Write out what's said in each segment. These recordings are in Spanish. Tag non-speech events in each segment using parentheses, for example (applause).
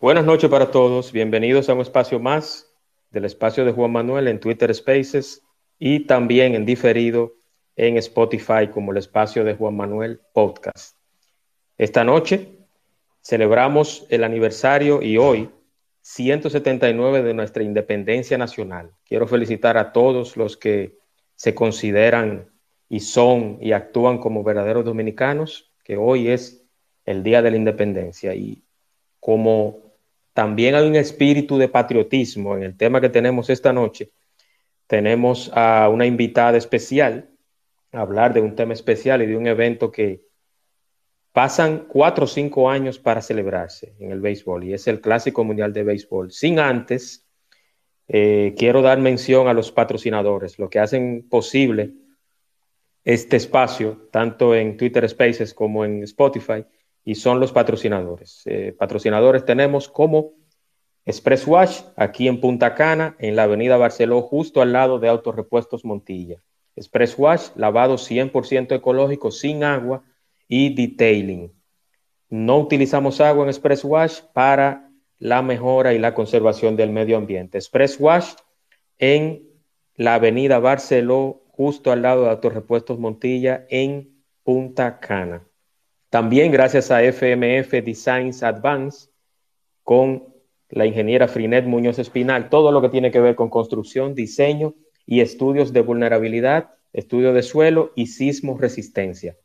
Buenas noches para todos, bienvenidos a un espacio más del espacio de Juan Manuel en Twitter Spaces y también en diferido en Spotify como el espacio de Juan Manuel Podcast. Esta noche celebramos el aniversario y hoy 179 de nuestra independencia nacional. Quiero felicitar a todos los que se consideran y son y actúan como verdaderos dominicanos, que hoy es el Día de la Independencia y como también hay un espíritu de patriotismo en el tema que tenemos esta noche. Tenemos a una invitada especial a hablar de un tema especial y de un evento que pasan cuatro o cinco años para celebrarse en el béisbol y es el Clásico Mundial de Béisbol. Sin antes, eh, quiero dar mención a los patrocinadores, lo que hacen posible este espacio, tanto en Twitter Spaces como en Spotify y son los patrocinadores. Eh, patrocinadores tenemos como Express Wash, aquí en Punta Cana, en la avenida Barceló, justo al lado de Autorepuestos Montilla. Express Wash, lavado 100% ecológico, sin agua y detailing. No utilizamos agua en Express Wash para la mejora y la conservación del medio ambiente. Express Wash en la avenida Barceló, justo al lado de Autorepuestos Montilla, en Punta Cana. También gracias a FMF Designs Advance con la ingeniera Frinet Muñoz Espinal, todo lo que tiene que ver con construcción, diseño y estudios de vulnerabilidad, estudio de suelo y sismo resistencia.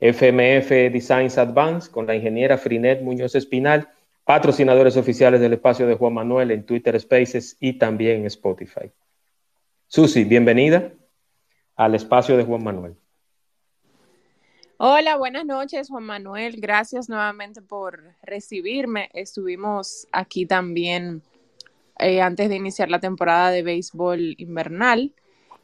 FMF Designs Advance con la ingeniera Frinet Muñoz Espinal, patrocinadores oficiales del espacio de Juan Manuel en Twitter Spaces y también en Spotify. Susi, bienvenida al espacio de Juan Manuel. Hola, buenas noches, Juan Manuel. Gracias nuevamente por recibirme. Estuvimos aquí también eh, antes de iniciar la temporada de béisbol invernal.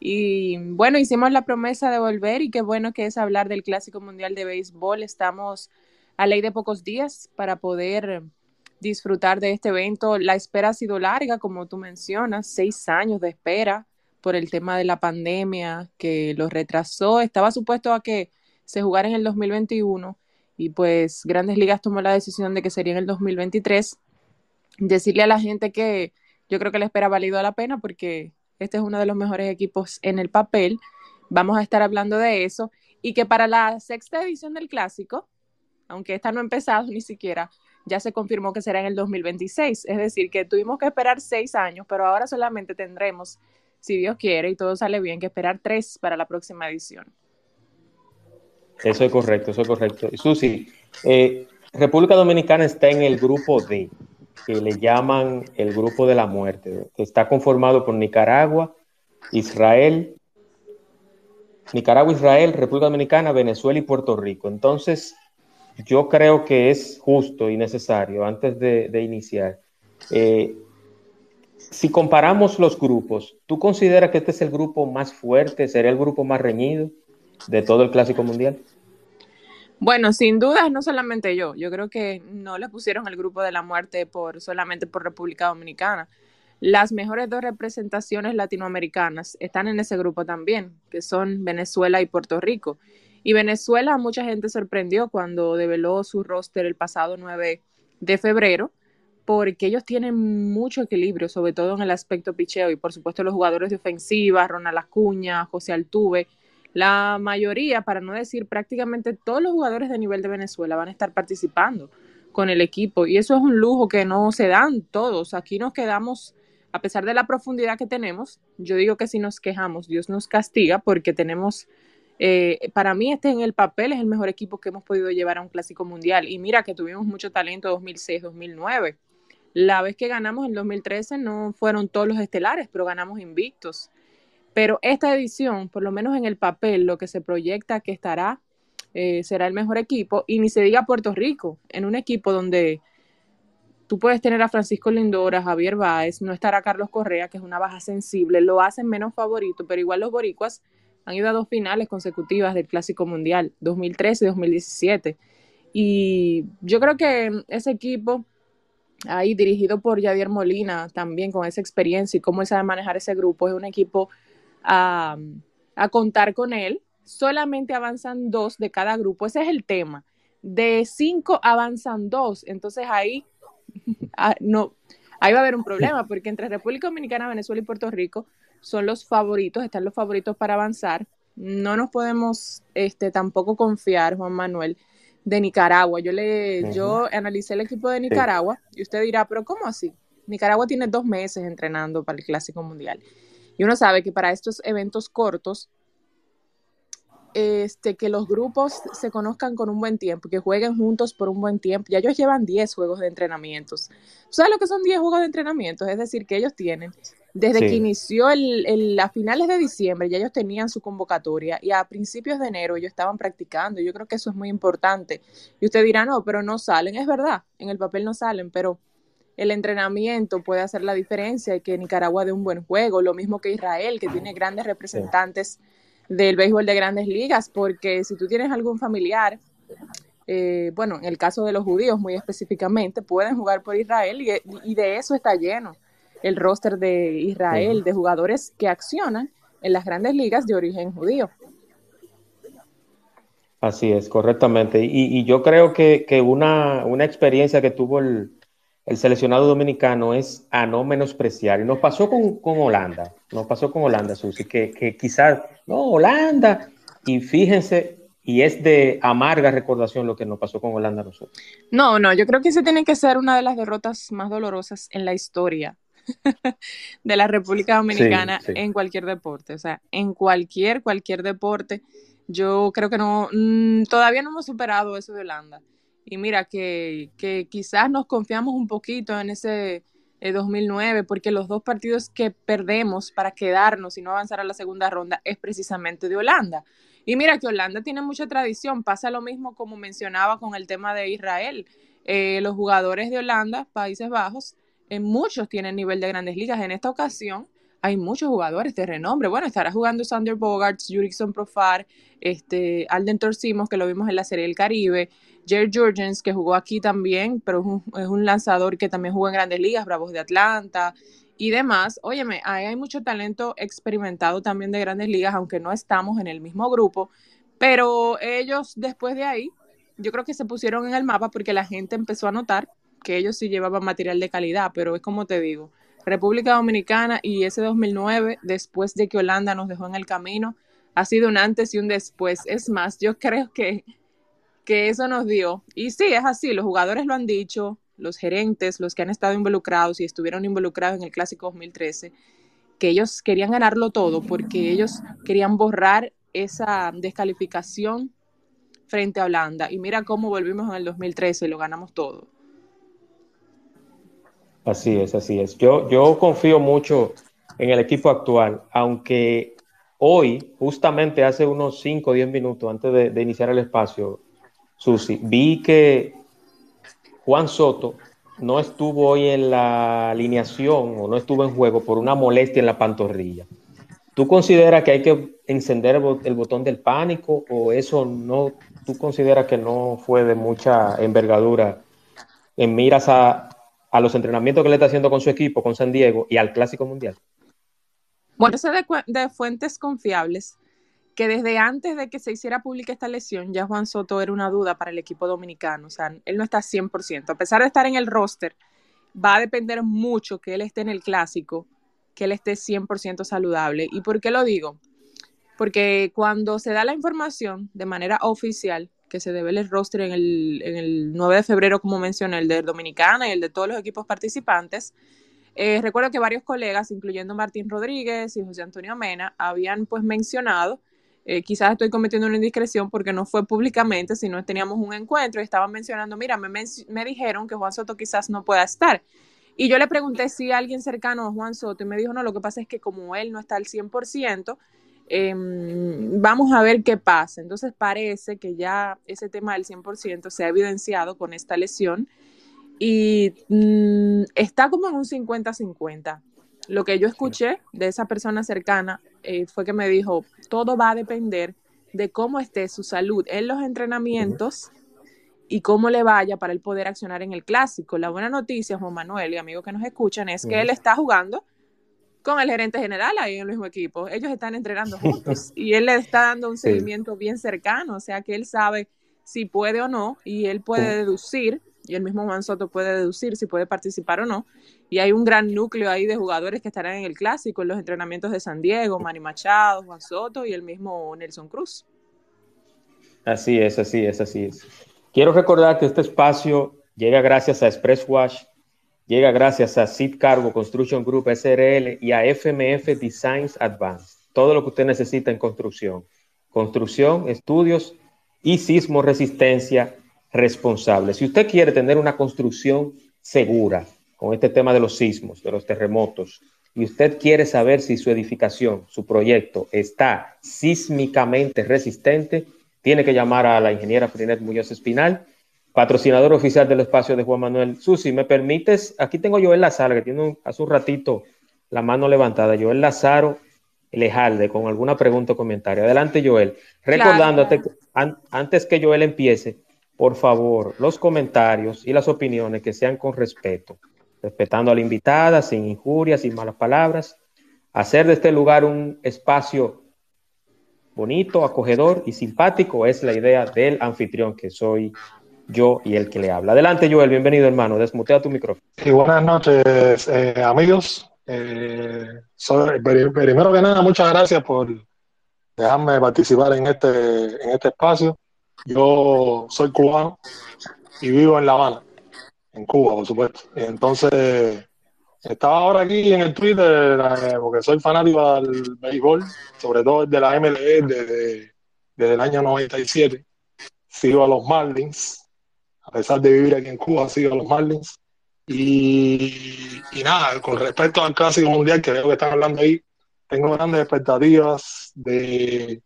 Y bueno, hicimos la promesa de volver y qué bueno que es hablar del Clásico Mundial de Béisbol. Estamos a ley de pocos días para poder disfrutar de este evento. La espera ha sido larga, como tú mencionas, seis años de espera por el tema de la pandemia que lo retrasó. Estaba supuesto a que se jugara en el 2021 y pues Grandes Ligas tomó la decisión de que sería en el 2023. Decirle a la gente que yo creo que la espera valido la pena porque este es uno de los mejores equipos en el papel. Vamos a estar hablando de eso y que para la sexta edición del clásico, aunque esta no ha empezado ni siquiera, ya se confirmó que será en el 2026. Es decir, que tuvimos que esperar seis años, pero ahora solamente tendremos, si Dios quiere y todo sale bien, que esperar tres para la próxima edición. Eso es correcto, eso es correcto. Susi, eh, República Dominicana está en el grupo D, que le llaman el grupo de la muerte, que está conformado por Nicaragua, Israel, Nicaragua, Israel, República Dominicana, Venezuela y Puerto Rico. Entonces, yo creo que es justo y necesario, antes de, iniciar, eh, si comparamos los grupos, ¿tú consideras que este es el grupo más fuerte, sería el grupo más reñido de todo el Clásico Mundial? Bueno, sin duda, no solamente yo. Yo creo que no le pusieron el grupo de la muerte por solamente por República Dominicana. Las mejores dos representaciones latinoamericanas están en ese grupo también, que son Venezuela y Puerto Rico. Y Venezuela, mucha gente sorprendió cuando develó su roster el pasado 9 de febrero, porque ellos tienen mucho equilibrio, sobre todo en el aspecto picheo, y por supuesto los jugadores de ofensiva, Ronald Acuña, José Altuve, la mayoría, para no decir prácticamente todos los jugadores de nivel de Venezuela van a estar participando con el equipo y eso es un lujo que no se dan todos. Aquí nos quedamos, a pesar de la profundidad que tenemos, yo digo que si nos quejamos, Dios nos castiga porque tenemos, eh, para mí este en el papel es el mejor equipo que hemos podido llevar a un clásico mundial y mira que tuvimos mucho talento 2006, 2009. La vez que ganamos en 2013 no fueron todos los estelares, pero ganamos invictos. Pero esta edición, por lo menos en el papel, lo que se proyecta que estará eh, será el mejor equipo. Y ni se diga Puerto Rico, en un equipo donde tú puedes tener a Francisco Lindora, a Javier Báez, no estará Carlos Correa, que es una baja sensible, lo hacen menos favorito, pero igual los boricuas han ido a dos finales consecutivas del Clásico Mundial, 2013 y 2017. Y yo creo que ese equipo ahí dirigido por Javier Molina, también con esa experiencia y cómo él sabe manejar ese grupo, es un equipo a, a contar con él. Solamente avanzan dos de cada grupo, ese es el tema. De cinco avanzan dos, entonces ahí (laughs) ah, no, ahí va a haber un problema, (laughs) porque entre República Dominicana, Venezuela y Puerto Rico son los favoritos, están los favoritos para avanzar. No nos podemos este, tampoco confiar, Juan Manuel, de Nicaragua. Yo le, yo analicé el equipo de Nicaragua y usted dirá, pero ¿cómo así? Nicaragua tiene dos meses entrenando para el Clásico Mundial. Y uno sabe que para estos eventos cortos, este, que los grupos se conozcan con un buen tiempo, que jueguen juntos por un buen tiempo. Ya ellos llevan 10 juegos de entrenamientos. ¿Sabes lo que son 10 juegos de entrenamiento? Es decir, que ellos tienen desde que inició el, a finales de diciembre, ya ellos tenían su convocatoria y a principios de enero ellos estaban practicando. Yo creo que eso es muy importante. Y usted dirá, no, pero no salen. Es verdad, en el papel no salen, pero el entrenamiento puede hacer la diferencia y que Nicaragua dé un buen juego. Lo mismo que Israel, que tiene grandes representantes del béisbol de grandes ligas, porque si tú tienes algún familiar, eh, bueno, en el caso de los judíos muy específicamente, pueden jugar por Israel y de eso está lleno el roster de Israel de jugadores que accionan en las grandes ligas de origen judío. Así es, correctamente. Y, yo creo que, una, experiencia que tuvo el, seleccionado dominicano es a no menospreciar. Y nos pasó con, Holanda, nos pasó con Holanda, Susi, que, que quizás, no, Holanda, y fíjense, y es de amarga recordación lo que nos pasó con Holanda nosotros. No, no, yo creo que ese tiene que ser una de las derrotas más dolorosas en la historia (laughs) de la República Dominicana en cualquier deporte, o sea, en cualquier, cualquier deporte. Yo creo que no, mm, todavía no hemos superado eso de Holanda. Y mira, que, que quizás nos confiamos un poquito en ese 2009, eh, porque los dos partidos que perdemos para quedarnos y no avanzar a la segunda ronda es precisamente de Holanda. Y mira que Holanda tiene mucha tradición, pasa lo mismo como mencionaba con el tema de Israel. Eh, los jugadores de Holanda, Países Bajos, muchos tienen nivel de grandes ligas. En esta ocasión hay muchos jugadores de renombre. Bueno, estará jugando Sander Bogarts, Jurickson Profar, este, Alden Torcimos, que lo vimos en la Serie del Caribe, Jared Jurgens, que jugó aquí también, pero es un, lanzador que también jugó en grandes ligas, Bravos de Atlanta y demás. Óyeme, hay mucho talento experimentado también de grandes ligas, aunque no estamos en el mismo grupo, pero ellos después de ahí, yo creo que se pusieron en el mapa porque la gente empezó a notar que ellos sí llevaban material de calidad, pero es como te digo, República Dominicana y ese 2009, después de que Holanda nos dejó en el camino, ha sido un antes y un después. Es más, yo creo que, que eso nos dio. Y sí, es así, los jugadores lo han dicho, los gerentes, los que han estado involucrados y estuvieron involucrados en el Clásico 2013, que ellos querían ganarlo todo porque ellos querían borrar esa descalificación frente a Holanda. Y mira cómo volvimos en el 2013 y lo ganamos todo. Así es, así es. Yo, yo confío mucho en el equipo actual, aunque hoy, justamente hace unos 5 o 10 minutos antes de, iniciar el espacio, Susi, vi que Juan Soto no estuvo hoy en la alineación o no estuvo en juego por una molestia en la pantorrilla. ¿Tú consideras que hay que encender el, botón del pánico o eso no, tú consideras que no fue de mucha envergadura en miras a, a los entrenamientos que le está haciendo con su equipo, con San Diego y al Clásico Mundial? Bueno, sé de, de fuentes confiables que desde antes de que se hiciera pública esta lesión, ya Juan Soto era una duda para el equipo dominicano. O sea, él no está 100%. A pesar de estar en el roster, va a depender mucho que él esté en el clásico, que él esté 100% saludable. ¿Y por qué lo digo? Porque cuando se da la información de manera oficial, que se debe el roster en el, en el 9 de febrero, como mencioné, el de Dominicana y el de todos los equipos participantes. Eh, recuerdo que varios colegas, incluyendo Martín Rodríguez y José Antonio Mena, habían pues mencionado, eh, quizás estoy cometiendo una indiscreción porque no fue públicamente, sino teníamos un encuentro y estaban mencionando, mira, me, me dijeron que Juan Soto quizás no pueda estar. Y yo le pregunté si alguien cercano a Juan Soto y me dijo, no, lo que pasa es que como él no está al 100%, Em, vamos a ver qué pasa. Entonces parece que ya ese tema del 100% se ha evidenciado con esta lesión y mm, está como en un 50-50. Lo que yo escuché de esa persona cercana eh, fue que me dijo, todo va a depender de cómo esté su salud en los entrenamientos y cómo le vaya para él poder accionar en el clásico. La buena noticia, Juan Manuel y amigos que nos escuchan, es que él está jugando con el gerente general ahí en el mismo equipo. Ellos están entrenando juntos y él le está dando un seguimiento bien cercano, o sea que él sabe si puede o no y él puede deducir, y el mismo Juan Soto puede deducir si puede participar o no. Y hay un gran núcleo ahí de jugadores que estarán en el clásico, en los entrenamientos de San Diego, Manny Machado, Juan Soto y el mismo Nelson Cruz. Así es, así es, así es. Quiero recordar que este espacio llega gracias a Express Wash Llega gracias a Seed Cargo Construction Group SRL y a FMF Designs Advanced. Todo lo que usted necesita en construcción. Construcción, estudios y sismo resistencia responsable. Si usted quiere tener una construcción segura con este tema de los sismos, de los terremotos, y usted quiere saber si su edificación, su proyecto está sísmicamente resistente, tiene que llamar a la ingeniera Frinet Muñoz Espinal patrocinador oficial del espacio de Juan Manuel. Susi, ¿me permites? Aquí tengo Joel Lazaro, que tiene hace un ratito la mano levantada. Joel Lazaro Lejalde, con alguna pregunta o comentario. Adelante, Joel. Recordándote, antes que Joel empiece, por favor, los comentarios y las opiniones que sean con respeto, respetando a la invitada, sin injurias, sin malas palabras. Hacer de este lugar un espacio bonito, acogedor y simpático es la idea del anfitrión que soy yo y el que le habla. Adelante, Joel, bienvenido, hermano. Desmutea tu micrófono. Y buenas noches, eh, amigos. Eh, primero que nada, muchas gracias por dejarme participar en este, en este espacio. Yo soy cubano y vivo en La Habana, en Cuba, por supuesto. Entonces, estaba ahora aquí en el Twitter eh, porque soy fanático del béisbol, sobre todo de la MLB desde, desde el año 97. Sigo a los Marlins pesar de vivir aquí en Cuba, sigo a los Marlins. Y, nada, con respecto al Clásico Mundial, que veo que están hablando ahí, tengo grandes expectativas de,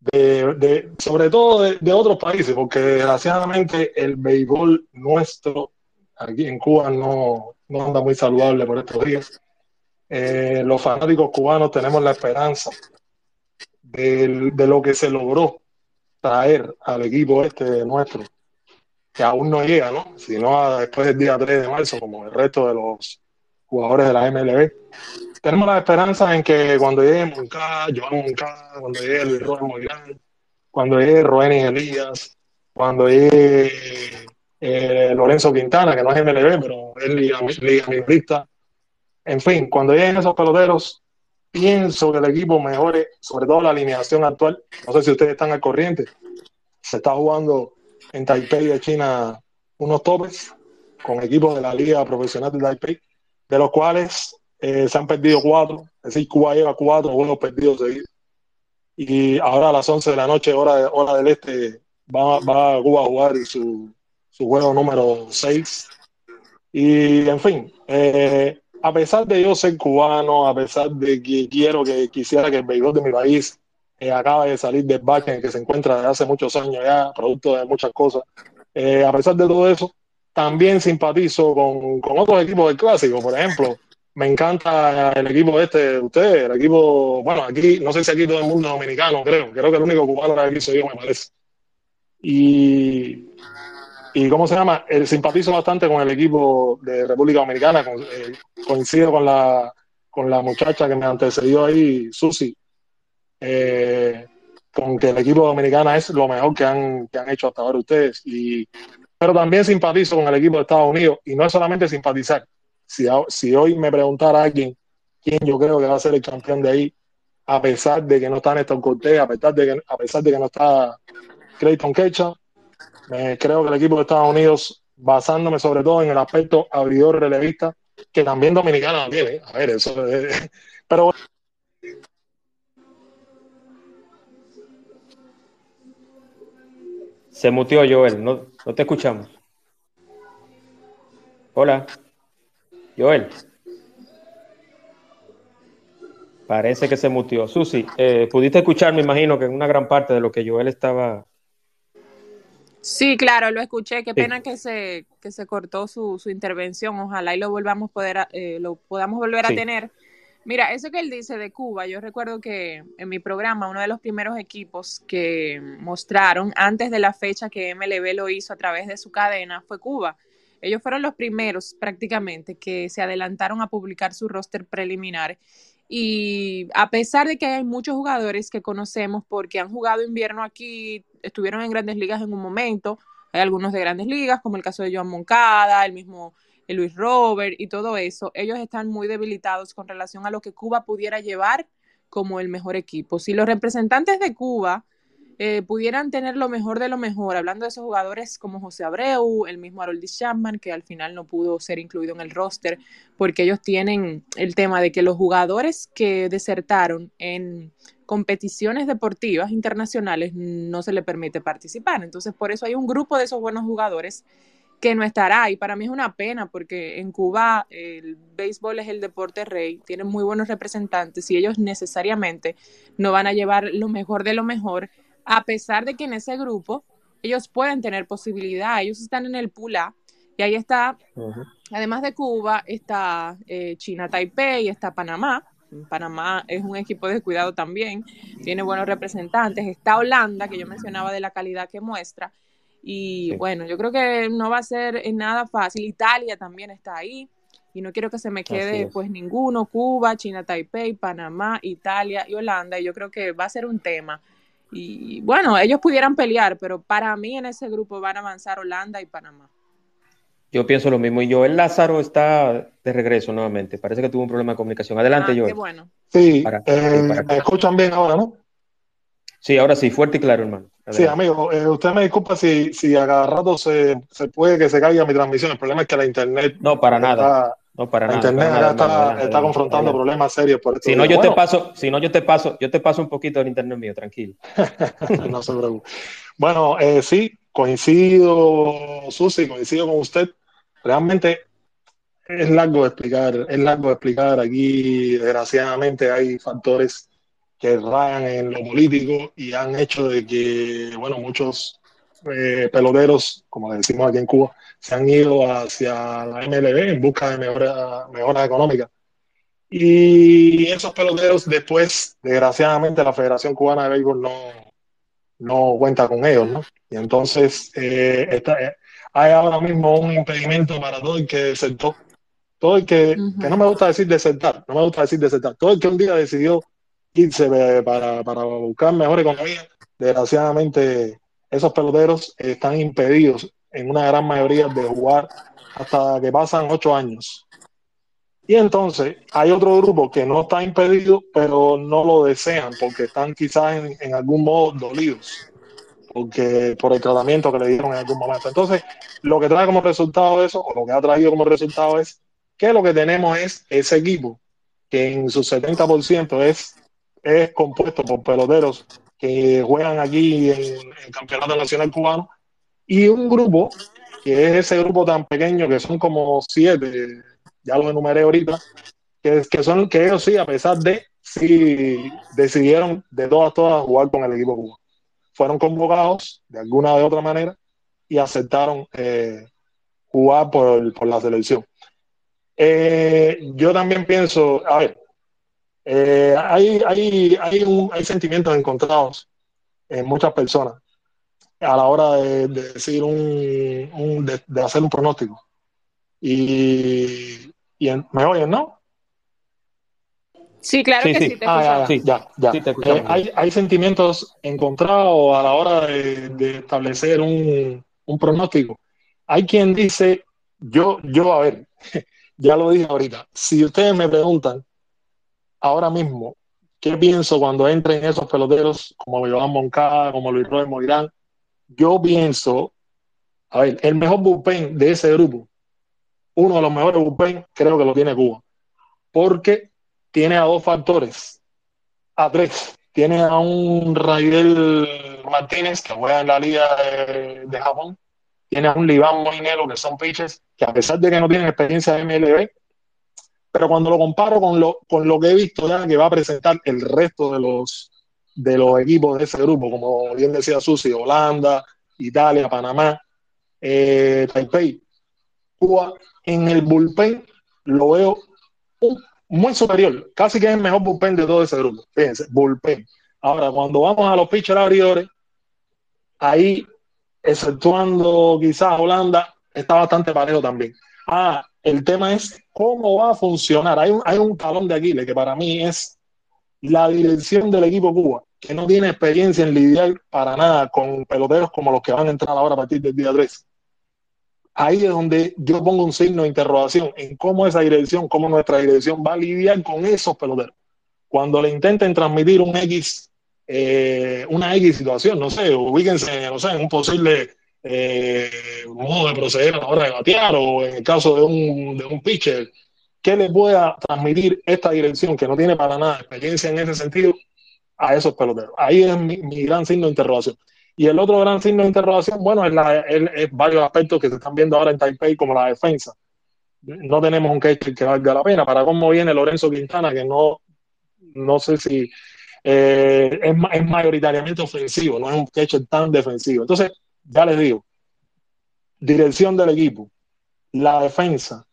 de, sobre todo de, otros países, porque desgraciadamente el béisbol nuestro aquí en Cuba no, no anda muy saludable por estos días. Eh, los fanáticos cubanos tenemos la esperanza de, de, lo que se logró traer al equipo este nuestro que aún no llega, ¿no? Sino después del día 3 de marzo, como el resto de los jugadores de la MLB. Tenemos la esperanza en que cuando llegue Moncada, Joan Moncada, cuando llegue Rojas Moirán, cuando llegue Roenis Elías, cuando llegue eh, Lorenzo Quintana, que no es MLB, pero es liga, liga En fin, cuando lleguen esos peloteros, pienso que el equipo mejore, sobre todo la alineación actual. No sé si ustedes están al corriente. Se está jugando en Taipei de China unos topes con equipos de la Liga Profesional de Taipei, de los cuales eh, se han perdido cuatro, es decir, Cuba lleva cuatro buenos perdidos seguidos. Y ahora a las 11 de la noche, hora, hora del este, va, va Cuba a jugar su, su juego número 6. Y en fin, eh, a pesar de yo ser cubano, a pesar de que quiero que quisiera que el béisbol de mi país eh, acaba de salir del bache en el que se encuentra desde hace muchos años ya, producto de muchas cosas. Eh, a pesar de todo eso, también simpatizo con, con, otros equipos del clásico, por ejemplo. Me encanta el equipo este de ustedes, el equipo, bueno, aquí, no sé si aquí todo el mundo dominicano, creo, creo que el único cubano de aquí soy yo, me parece. Y, y ¿cómo se llama? El simpatizo bastante con el equipo de República Dominicana, eh, coincido con la, con la muchacha que me antecedió ahí, Susi, eh, con que el equipo dominicano es lo mejor que han, que han hecho hasta ahora ustedes. Y, pero también simpatizo con el equipo de Estados Unidos y no es solamente simpatizar. Si, si hoy me preguntara alguien quién yo creo que va a ser el campeón de ahí, a pesar de que no está Néstor Cortés, a pesar de que, a pesar de que no está Clayton Kecha, creo que el equipo de Estados Unidos, basándome sobre todo en el aspecto abridor relevista, que también dominicano tiene, a ver, eso, (laughs) pero Se muteó Joel, no, no te escuchamos. Hola. Joel. Parece que se mutió. Susi, eh, pudiste escuchar, me imagino, que en una gran parte de lo que Joel estaba. Sí, claro, lo escuché. Qué pena que se, que se cortó su, su intervención. Ojalá y lo volvamos poder, eh, lo podamos volver a tener. Mira, eso que él dice de Cuba, yo recuerdo que en mi programa uno de los primeros equipos que mostraron antes de la fecha que MLB lo hizo a través de su cadena fue Cuba. Ellos fueron los primeros prácticamente que se adelantaron a publicar su roster preliminar y a pesar de que hay muchos jugadores que conocemos porque han jugado invierno aquí, estuvieron en grandes ligas en un momento, hay algunos de grandes ligas, como el caso de Joan Moncada, el mismo Luis Robert y todo eso, ellos están muy debilitados con relación a lo que Cuba pudiera llevar como el mejor equipo. Si los representantes de Cuba eh, pudieran tener lo mejor de lo mejor, hablando de esos jugadores como José Abreu, el mismo Harold Chapman, que al final no pudo ser incluido en el roster, porque ellos tienen el tema de que los jugadores que desertaron en competiciones deportivas internacionales no se les permite participar. Entonces, por eso hay un grupo de esos buenos jugadores que no estará. Y para mí es una pena porque en Cuba el béisbol es el deporte rey, tienen muy buenos representantes y ellos necesariamente no van a llevar lo mejor de lo mejor a pesar de que en ese grupo ellos pueden tener posibilidad, ellos están en el pool A y ahí está, además de Cuba, está eh, China Taipei, está Panamá. Panamá es un equipo de cuidado también, tiene buenos representantes. Está Holanda, que yo mencionaba de la calidad que muestra. Y bueno, yo creo que no va a ser nada fácil. Italia también está ahí. Y no quiero que se me quede pues ninguno. Cuba, China Taipei, Panamá, Italia y Holanda. Y yo creo que va a ser un tema y bueno, ellos pudieran pelear, pero para mí en ese grupo van a avanzar Holanda y Panamá. Yo pienso lo mismo. Y Joel Lázaro está de regreso nuevamente. Parece que tuvo un problema de comunicación. Adelante, ah, Joel. Qué bueno. Sí, eh, me escuchan bien ahora, ¿no? Sí, ahora sí, fuerte y claro, hermano. Sí, amigo, eh, usted me disculpa si, si a cada rato se, se, puede que se caiga mi transmisión. El problema es que la internet. No, para nada. No, para nada. Internet está, está confrontando problemas serios por Si no, yo te paso, si no, yo te paso, yo te paso un poquito del internet mío, tranquilo. (laughs) no se preocupe. Bueno, eh, sí, coincido, Susi, coincido con usted. Realmente es largo de explicar, es largo de explicar. Aquí, desgraciadamente, hay factores que rayan en lo político y han hecho de que, bueno, muchos eh, peloteros, como le decimos aquí en Cuba, se han ido hacia la MLB en busca de mejoras, mejoras económicas. Y esos peloteros después, desgraciadamente, la Federación Cubana de Béisbol no, no cuenta con ellos, ¿no? Y entonces eh, está, eh, hay ahora mismo un impedimento para todo el que desertó, todo el que, que no me gusta decir desertar, no me gusta decir desertar, todo el que un día decidió irse para, para buscar mejor economía, desgraciadamente esos peloteros están impedidos en una gran mayoría de jugar hasta que pasan ocho años. Y entonces hay otro grupo que no está impedido, pero no lo desean porque están quizás en, algún modo dolidos porque por el tratamiento que le dieron en algún momento. Entonces, lo que trae como resultado eso, o lo que ha traído como resultado es que lo que tenemos es ese equipo que en su 70% es, es compuesto por peloteros que juegan aquí en el Campeonato Nacional Cubano y un grupo, que es ese grupo tan pequeño, que son como siete, ya lo enumeré ahorita, que, que son que ellos sí, a pesar de, sí decidieron de todas, todas jugar con el equipo cubano. Fueron convocados de alguna de otra manera y aceptaron eh, jugar por, por, la selección. Eh, yo también pienso, a ver, eh, hay, hay, hay, un, hay sentimientos encontrados en muchas personas a la hora de, decir un, de, hacer un pronóstico. Y, y me oyen, ¿no? Sí, claro que sí, te ah, ya, ya, eh, hay, hay, sentimientos encontrados a la hora de, establecer un, un, pronóstico. Hay quien dice, yo, yo, a ver, (laughs) ya lo dije ahorita, si ustedes me preguntan ahora mismo qué pienso cuando entren esos peloteros como Joan Moncada, como Luis Roy Moirán, yo pienso, a ver, el mejor bullpen de ese grupo, uno de los mejores bullpen, creo que lo tiene Cuba. Porque tiene a dos factores, a tres. Tiene a un Raidel Martínez que juega en la Liga de, Japón. Tiene a un Liván Moinelo que son pitchers que a pesar de que no tienen experiencia de MLB, pero cuando lo comparo con lo, con lo que he visto ya que va a presentar el resto de los, de los equipos de ese grupo, como bien decía Susi, Holanda, Italia, Panamá, eh, Taipei, Cuba, en el bullpen lo veo muy superior, casi que es el mejor bullpen de todo ese grupo. Fíjense, bullpen. Ahora, cuando vamos a los pitchers abridores, ahí, exceptuando quizás Holanda, está bastante parejo también. Ah, el tema es cómo va a funcionar. Hay un, hay un talón de Aquiles que para mí es la dirección del equipo Cuba, que no tiene experiencia en lidiar para nada con peloteros como los que van a entrar ahora a partir del día 3. Ahí es donde yo pongo un signo de interrogación en cómo esa dirección, cómo nuestra dirección va a lidiar con esos peloteros. Cuando le intenten transmitir un X, eh, una X situación, no sé, ubíquense, no sé, en un posible eh, modo de proceder a la hora de batear o en el caso de un, de un pitcher, ¿qué le pueda transmitir esta dirección que no tiene para nada experiencia en ese sentido a esos peloteros? Ahí es mi, gran signo de interrogación. Y el otro gran signo de interrogación, bueno, es, la, es, varios aspectos que se están viendo ahora en Taipei, como la defensa. No tenemos un catcher que valga la pena. Para cómo viene Lorenzo Quintana, que no, no sé si eh, es, es, mayoritariamente ofensivo, no es un catcher tan defensivo. Entonces, ya les digo, dirección del equipo, la defensa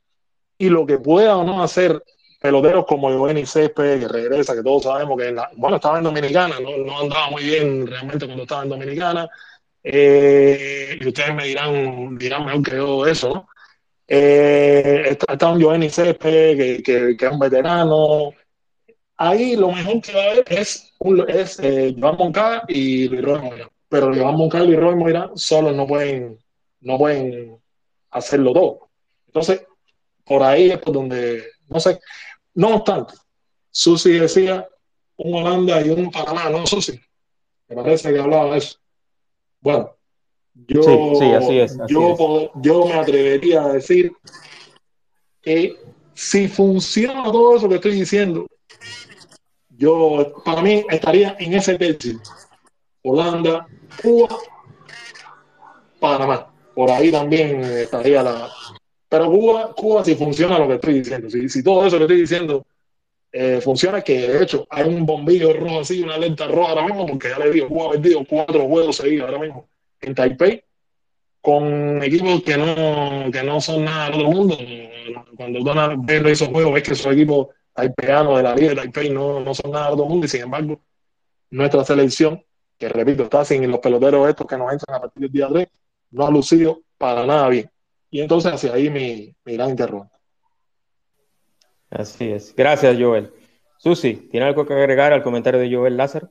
y lo que pueda o no hacer peloteros como Giovanni Césped, que regresa, que todos sabemos que, bueno, estaba en Dominicana, no, andaba muy bien realmente cuando estaba en Dominicana. Eh, y ustedes me dirán, dirán mejor que yo eso, ¿no? Eh, está, un Giovanni Césped, que, que, es un veterano. Ahí lo mejor que va a haber es, es eh, Joan Moncada y Luis Rojas pero Iván Moncada y Roy Moira solos no pueden, no pueden hacerlo todo. Entonces, por ahí es por donde, no sé, no obstante, Susi decía un Holanda y un Panamá, ¿no, Susi? Me parece que hablaba de eso. Bueno, yo, yo, yo me atrevería a decir que si funciona todo eso que estoy diciendo, yo, para mí, estaría en ese tercio. Holanda, Cuba, Panamá. Por ahí también estaría la. Pero Cuba, Cuba si funciona lo que estoy diciendo. Si, si todo eso que estoy diciendo eh, funciona, que de hecho hay un bombillo rojo así, una alerta roja ahora mismo, porque ya le digo, Cuba ha perdido cuatro juegos seguidos ahora mismo en Taipei, con equipos que no, que no son nada del otro mundo. Cuando Donald ve esos juegos, ves que esos equipos taipeanos de la Liga de Taipei no, no son nada del otro mundo, y sin embargo, nuestra selección que repito, está sin los peloteros estos que nos entran a partir del día 3, no ha lucido para nada bien. Y entonces hacia ahí mi, mi gran interrogante. Así es. Gracias, Joel. Susi, ¿tiene algo que agregar al comentario de Joel Lázaro?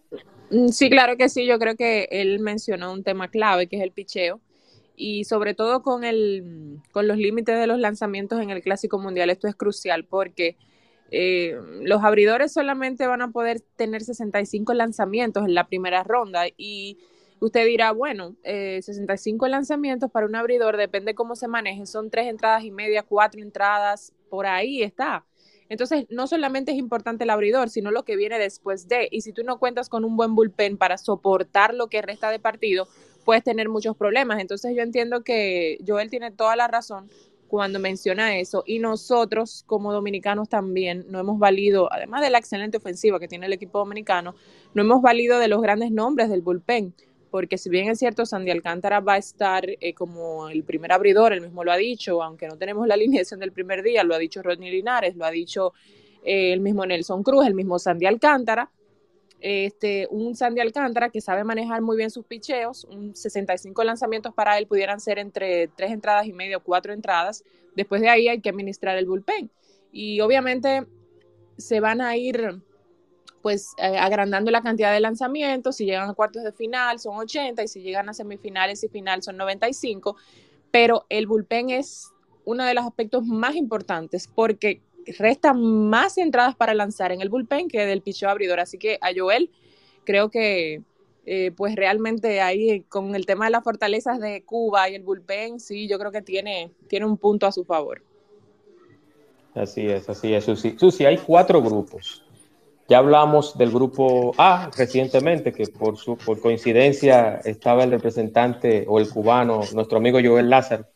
Mm, sí, claro que sí. Yo creo que él mencionó un tema clave, que es el picheo. Y sobre todo con, el, con los límites de los lanzamientos en el Clásico Mundial, esto es crucial porque eh, los abridores solamente van a poder tener 65 lanzamientos en la primera ronda y usted dirá, bueno, 65 eh, lanzamientos para un abridor, depende cómo se maneje, son tres entradas y media, cuatro entradas, por ahí está. Entonces, no solamente es importante el abridor, sino lo que viene después de. Y si tú no cuentas con un buen bullpen para soportar lo que resta de partido, puedes tener muchos problemas. Entonces, yo entiendo que Joel tiene toda la razón cuando menciona eso. Y nosotros, como dominicanos, también no hemos valido, además de la excelente ofensiva que tiene el equipo dominicano, no hemos valido de los grandes nombres del bullpen. Porque si bien es cierto, Sandy Alcántara va a estar eh, como el primer abridor, él mismo lo ha dicho, aunque no tenemos la (laughs) alineación del primer día, lo ha dicho Rodney Linares, lo ha dicho eh, el mismo Nelson Cruz, el mismo Sandy Alcántara, este, un Sandy Alcántara que sabe manejar muy bien sus picheos, un 65 lanzamientos para él pudieran ser entre tres entradas y medio, cuatro entradas. Después de ahí hay que administrar el bullpen. Y obviamente se van a ir pues eh, agrandando la cantidad de lanzamientos, si llegan a cuartos de final son 80 y si llegan a semifinales y final son 95, pero el bullpen es uno de los aspectos más importantes porque resta más entradas para lanzar en el bullpen que del picheo abridor. Así que a Joel creo que eh, pues realmente ahí con el tema de las fortalezas de Cuba y el bullpen, sí, yo creo que tiene, tiene un punto a su favor. Así es, así es, Susi. Susi, hay cuatro grupos. Ya hablamos del grupo A recientemente, que por, su, por coincidencia estaba el representante o el cubano, nuestro amigo Joel Lázaro.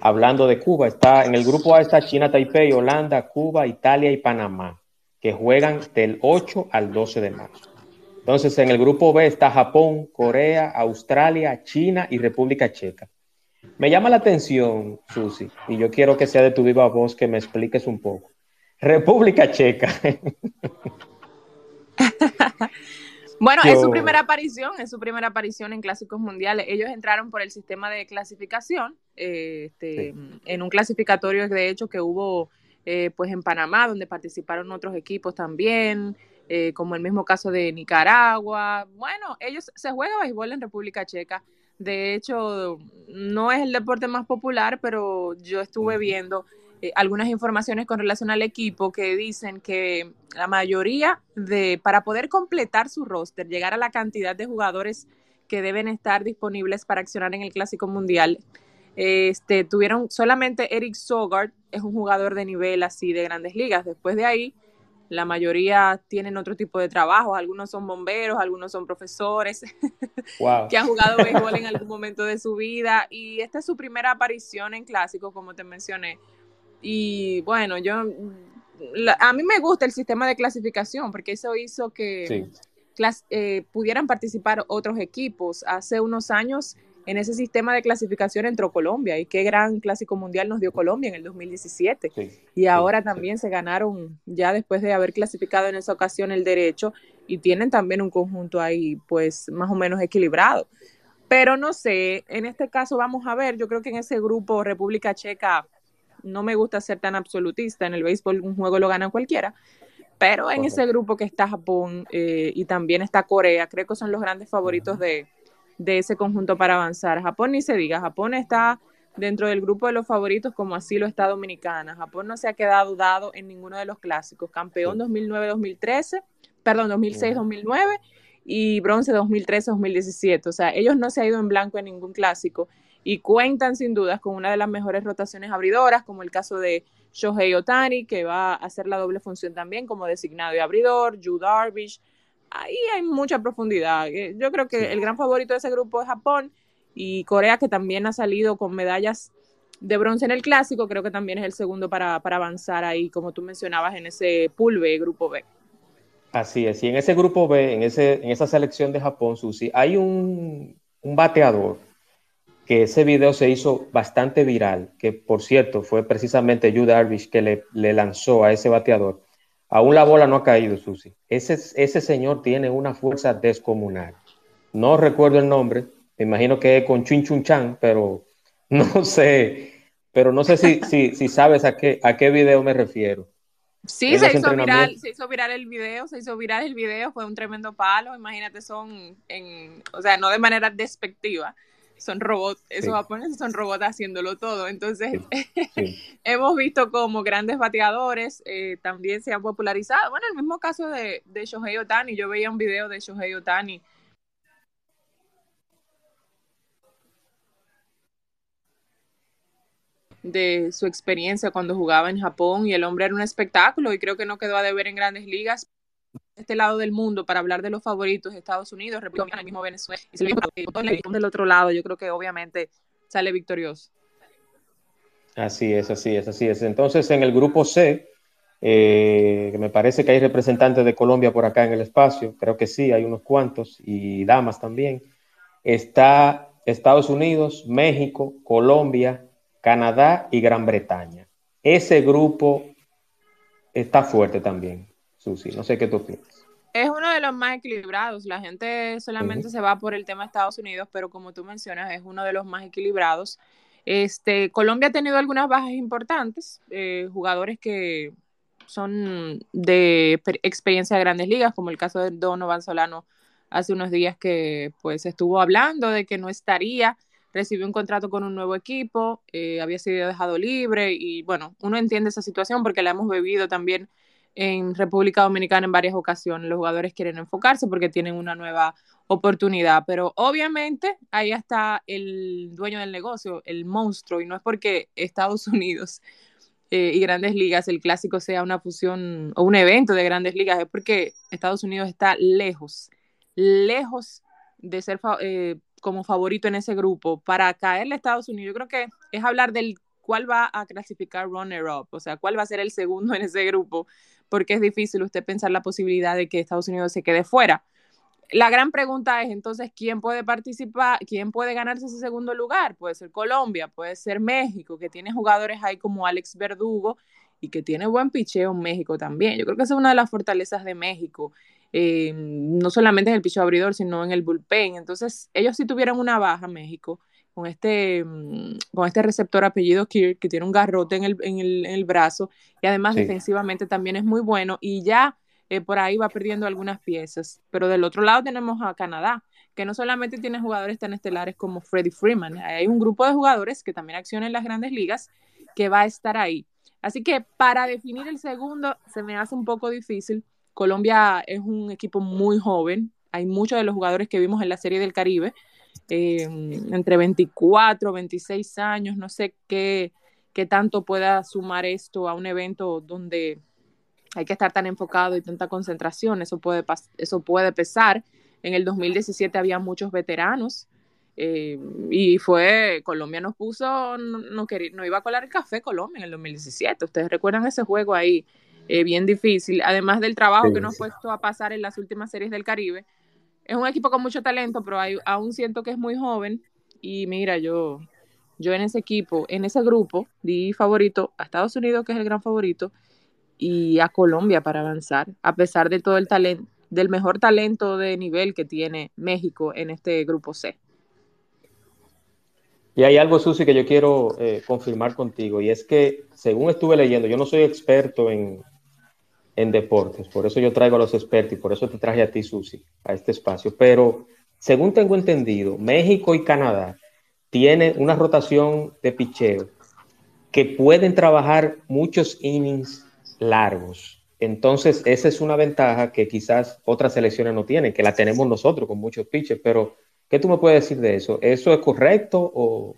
Hablando de Cuba. Está en el grupo A está China, Taipei, Holanda, Cuba, Italia y Panamá, que juegan del 8 al 12 de marzo. Entonces, en el grupo B está Japón, Corea, Australia, China y República Checa. Me llama la atención, Susi, y yo quiero que sea de tu viva voz que me expliques un poco. República Checa. (laughs) bueno, es su primera aparición, es su primera aparición en clásicos mundiales. Ellos entraron por el sistema de clasificación, eh, este, en un clasificatorio de hecho que hubo eh, pues en Panamá, donde participaron otros equipos también, eh, como el mismo caso de Nicaragua. Bueno, ellos se juega béisbol en República Checa. De hecho, no es el deporte más popular, pero yo estuve viendo eh, algunas informaciones con relación al equipo que dicen que la mayoría de, para poder completar su roster, llegar a la cantidad de jugadores que deben estar disponibles para accionar en el Clásico Mundial, este, tuvieron solamente Eric Sogard, es un jugador de nivel así de grandes ligas. Después de ahí, la mayoría tienen otro tipo de trabajo, algunos son bomberos, algunos son profesores (laughs) que han jugado béisbol en (laughs) algún momento de su vida y esta es su primera aparición en clásicos, como te mencioné. Y bueno, yo a mí me gusta el sistema de clasificación porque eso hizo que eh, pudieran participar otros equipos. Hace unos años en ese sistema de clasificación entró Colombia y qué gran clásico mundial nos dio Colombia en el 2017. y ahora también se ganaron, ya después de haber clasificado en esa ocasión el derecho, y tienen también un conjunto ahí pues más o menos equilibrado. Pero no sé, en este caso vamos a ver, yo creo que en ese grupo República Checa no me gusta ser tan absolutista, en el béisbol un juego lo gana cualquiera, pero en ese grupo que está Japón eh, y también está Corea, creo que son los grandes favoritos de, ese conjunto para avanzar. Japón ni se diga, Japón está dentro del grupo de los favoritos como así lo está Dominicana. Japón no se ha quedado dado en ninguno de los clásicos, campeón 2009-2013, perdón, 2006-2009 y bronce 2013-2017. O sea, ellos no se han ido en blanco en ningún clásico y cuentan sin dudas con una de las mejores rotaciones abridoras, como el caso de Shohei Otani, que va a hacer la doble función también como designado y abridor, Yu Darvish. Ahí hay mucha profundidad. Eh, yo creo que el gran favorito de ese grupo es Japón y Corea, que también ha salido con medallas de bronce en el clásico, creo que también es el segundo para, avanzar ahí, como tú mencionabas, en ese pool B, grupo B. Así es, y en ese grupo B, en, ese, en esa selección de Japón, Susi, hay un, un bateador que ese video se hizo bastante viral, que por cierto fue precisamente Yu Darvish que le, lanzó a ese bateador. Aún la bola no ha caído, Susi. Ese, ese señor tiene una fuerza descomunal. No recuerdo el nombre, me imagino que es con Chun Chun Chan, pero (laughs) no sé, pero no sé si, si, si sabes a qué, a qué video me refiero. Sí, se hizo, viral, se hizo viral el video, se hizo viral el video, fue un tremendo palo, imagínate, son en, o sea, no de manera despectiva, son robots, esos japoneses son robots haciéndolo todo. Entonces, (laughs) hemos visto como grandes bateadores eh, también se han popularizado. Bueno, el mismo caso de, de Shohei Otani, yo veía un video de Shohei Otani. de su experiencia cuando jugaba en Japón y el hombre era un espectáculo y creo que no quedó a deber en grandes ligas este lado del mundo para hablar de los favoritos, Estados Unidos, República el mismo Venezuela, y si del otro lado, yo creo que obviamente sale victorioso. Así es, así es, así es. Entonces, en el grupo C, eh, que me parece que hay representantes de Colombia por acá en el espacio, creo que sí, hay unos cuantos, y damas también. Está Estados Unidos, México, Colombia, Canadá y Gran Bretaña. Ese grupo está fuerte también. Susi. No sé qué tú opinas. Es uno de los más equilibrados. La gente solamente se va por el tema de Estados Unidos, pero como tú mencionas, es uno de los más equilibrados. Este, Colombia ha tenido algunas bajas importantes, eh, jugadores que son de experiencia de grandes ligas, como el caso de Donovan Solano hace unos días que pues estuvo hablando de que no estaría, recibió un contrato con un nuevo equipo, eh, había sido dejado libre y bueno, uno entiende esa situación porque la hemos bebido también en República Dominicana en varias ocasiones. Los jugadores quieren enfocarse porque tienen una nueva oportunidad, pero obviamente ahí está el dueño del negocio, el monstruo, y no es porque Estados (laughs) Unidos eh, y grandes ligas, el clásico sea una fusión o un evento de grandes ligas, es porque Estados Unidos está lejos, lejos de ser eh, como favorito en ese grupo para caerle a Estados Unidos. Yo creo que es hablar del cuál va a clasificar runner-up, o sea, cuál va a ser el segundo (laughs) en ese grupo, porque es difícil usted pensar la posibilidad de que Estados Unidos se quede fuera. La gran pregunta es entonces, ¿quién puede participar? ¿Quién puede ganarse ese segundo lugar? Puede ser Colombia, puede ser México, que tiene jugadores ahí como Alex Verdugo y que tiene buen picheo en México también. Yo creo que esa es una de las fortalezas de México. Eh, no solamente en el picheo abridor, sino en el bullpen. Entonces, ellos si tuvieran una baja, México, con este, mm, con este receptor apellido Kirk, que tiene un garrote en el, en el, en el brazo, y además defensivamente también es muy bueno, y ya eh, por ahí va perdiendo algunas piezas. Pero del otro lado tenemos a Canadá, que no solamente tiene jugadores tan estelares como Freddie Freeman, hay un grupo de jugadores que también accionan en las grandes ligas que va a estar ahí. Así que para definir el segundo se me hace un poco difícil. Colombia es un equipo muy joven, hay muchos de los jugadores que vimos en la Serie del Caribe, eh, entre 24, 26 años, no sé qué, qué tanto pueda sumar esto a un evento donde hay que estar tan enfocado y tanta concentración, eso puede, eso puede pesar. En el 2017 había muchos veteranos eh, y fue, Colombia nos puso, no, quería, no iba a colar el café Colombia en el 2017. Ustedes recuerdan ese juego ahí, eh, bien difícil, además del trabajo que nos ha puesto a pasar en las últimas series del Caribe. Es un equipo con mucho talento, pero aún siento que es muy joven. Y mira, yo, yo en ese equipo, en ese grupo, di favorito a Estados Unidos, que es el gran favorito, y a Colombia para avanzar, a pesar de todo el talento, del mejor talento de nivel que tiene México en este grupo C. Y hay algo, Susi, que yo quiero eh, confirmar contigo, y es que, según estuve leyendo, yo no soy experto en, en deportes, por eso yo traigo a los expertos y por eso te traje a ti, Susi, a este espacio, pero según tengo entendido, México y Canadá tienen una rotación de picheo que pueden trabajar muchos innings largos. Entonces, esa es una ventaja que quizás otras selecciones no tienen, que la tenemos nosotros con muchos pitches, pero ¿qué tú me puedes decir de eso? ¿Eso es correcto o...?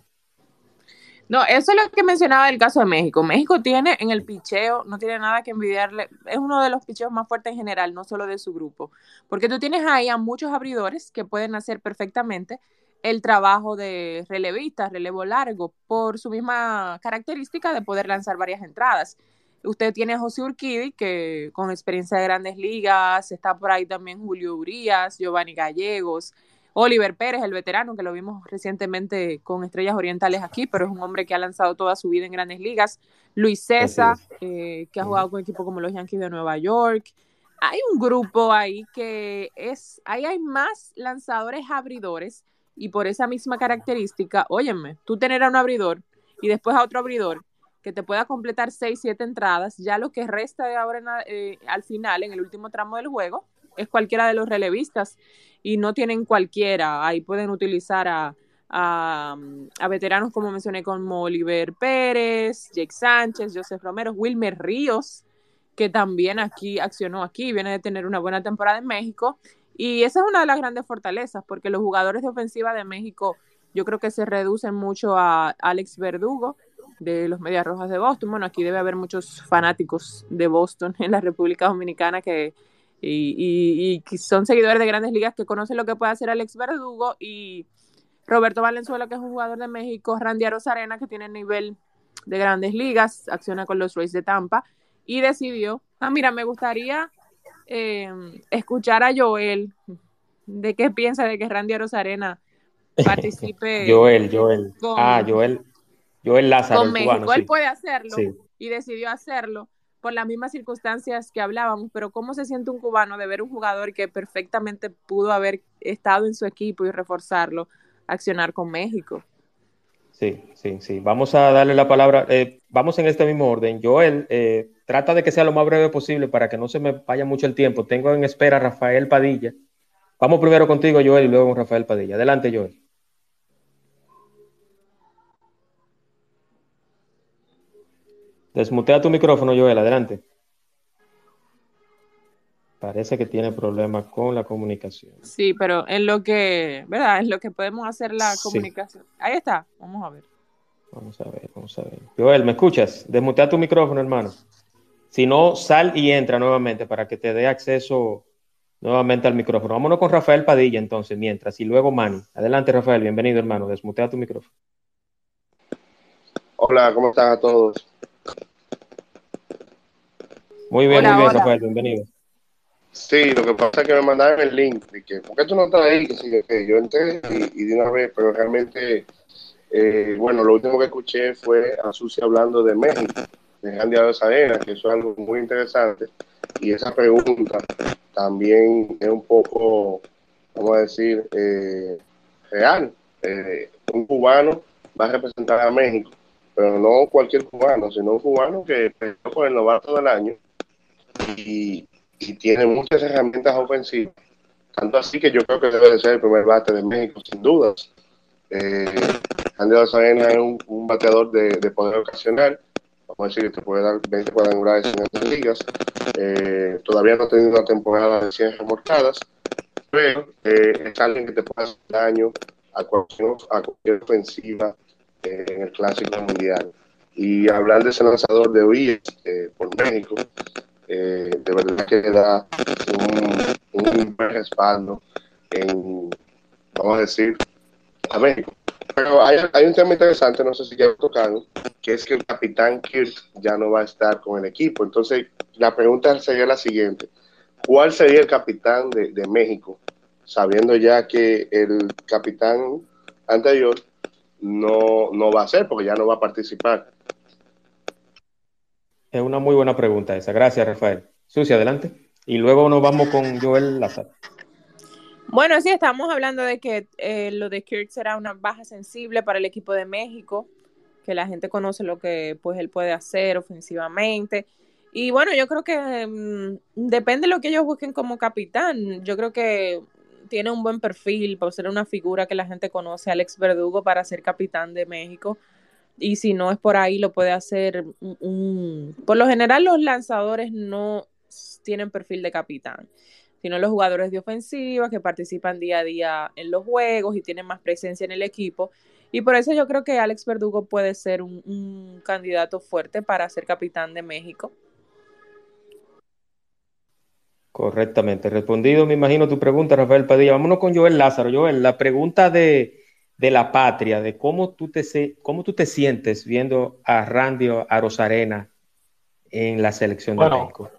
No, eso es lo que mencionaba el caso de México. México tiene en el picheo, no tiene nada que envidiarle, es uno de los picheos más fuertes en general, no solo de su grupo, porque tú tienes ahí a muchos abridores que pueden hacer perfectamente el trabajo de relevista, relevo largo, por su misma característica de poder lanzar varias entradas. Usted tiene a José Urquidi, que con experiencia de grandes ligas, está por ahí también Julio Urias, Giovanni Gallegos, Oliver Pérez, el veterano, que lo vimos recientemente con Estrellas Orientales aquí, pero es un hombre que ha lanzado toda su vida en grandes ligas. Luis César, eh, que ha jugado con equipos como los Yankees de Nueva York. Hay un grupo ahí que es, ahí hay más lanzadores abridores y por esa misma característica, óyeme, tú tener a un abridor y después a otro abridor que te pueda completar 6, 7 entradas, ya lo que resta de ahora eh, al final, en el último tramo del juego, es cualquiera de los relevistas y no tienen cualquiera. Ahí pueden utilizar a, a, veteranos como mencioné como Oliver Pérez, Jake Sánchez, Joseph Romero, Wilmer Ríos, que también aquí accionó aquí, viene de tener una buena temporada en México. Y esa es una de las grandes fortalezas, porque los jugadores de ofensiva de México yo creo que se reducen mucho a Alex Verdugo, de los Medias Rojas de Boston. Bueno, aquí debe haber muchos fanáticos de Boston en la República Dominicana que y, son seguidores de grandes ligas que conocen lo que puede hacer Alex Verdugo y Roberto Valenzuela, que es un jugador de México, Randy Arozarena, que tiene nivel de grandes ligas, acciona con los Rays de Tampa y decidió, ah, mira, me gustaría eh, escuchar a Joel de qué piensa de que Randy Arozarena participe. (laughs) Joel, Joel. ah, Joel. Joel Lázaro. Con México, él puede hacerlo y decidió hacerlo por las mismas circunstancias que hablábamos, pero ¿cómo se siente un cubano de ver un jugador que perfectamente pudo haber estado en su equipo y reforzarlo, accionar con México? Sí, sí, sí. Vamos a darle la palabra. Eh, vamos en este mismo orden. Joel, eh, trata de que sea lo más breve posible para que no se me vaya mucho el tiempo. Tengo en espera a Rafael Padilla. Vamos primero contigo, Joel, y luego con Rafael Padilla. Adelante, Joel. Desmutea tu micrófono, Joel, adelante. Parece que tiene problemas con la comunicación. Sí, pero en lo que, ¿verdad? En lo que podemos hacer la comunicación. Ahí está, vamos a ver. Vamos a ver, vamos a ver. Joel, ¿me escuchas? Desmutea tu micrófono, hermano. Si no, sal y entra nuevamente para que te dé acceso nuevamente al micrófono. Vámonos con Rafael Padilla entonces, mientras, y luego Manny. Adelante, Rafael, bienvenido, hermano. Desmutea tu micrófono. Hola, ¿cómo están a todos? Muy bien, muy bien, Rafael, bienvenido. Sí, lo que pasa es que me mandaron el link que, ¿por qué tú no estás ahí? Que, yo entré y, de una vez, pero realmente, eh, bueno, lo último que escuché fue a Susi hablando de México, de Andy Arena, que eso es algo muy interesante. Y esa pregunta también es un poco, vamos a decir, eh, real. Eh, un cubano va a representar a México, pero no cualquier cubano, sino un cubano que empezó con el novato del año y, tiene muchas herramientas ofensivas. Tanto así que yo creo que debe de ser el primer bate de México, sin dudas. Eh, Andy es un, bateador de, poder ocasional. Vamos a decir que te puede dar 20 cuadrangulares en estas ligas. Eh, todavía no ha tenido una temporada de 100 remorcadas, pero eh, es alguien que te puede hacer daño a cualquier, ofensiva eh, en el Clásico Mundial. Y hablar de ese lanzador de OIS por México, de verdad que da un, un respaldo en, vamos a decir, a México. Pero hay, hay, un tema interesante, no sé si ya lo tocaron, que es que el capitán Kirk ya no va a estar con el equipo. Entonces, la pregunta sería la siguiente. ¿Cuál sería el capitán de, de México? Sabiendo ya que el capitán anterior no, no va a ser, porque ya no va a participar. Es una muy buena pregunta esa. Gracias, Rafael. Susi, adelante. Y luego nos vamos con Joel Lázaro. Bueno, sí, estamos hablando de que eh, lo de Kirk será una baja sensible para el equipo de México, que la gente conoce lo que pues él puede hacer ofensivamente. Y bueno, yo creo que mm, depende de lo que ellos busquen como capitán. Yo creo que tiene un buen perfil para ser una figura que la gente conoce, Alex Verdugo, para ser capitán de México. Y si no es por ahí, lo puede hacer un... Por lo general, los lanzadores no tienen perfil de capitán sino los jugadores de ofensiva que participan día a día en los juegos y tienen más presencia en el equipo. Y por eso yo creo que Alex Verdugo puede ser un, candidato fuerte para ser capitán de México. Correctamente. Respondido, me imagino, tu pregunta, Rafael Padilla. Vámonos con Joel Lázaro. Joel, la pregunta de, la patria, de cómo tú, te, cómo tú te sientes viendo a Randy a Rosarena en la selección de México.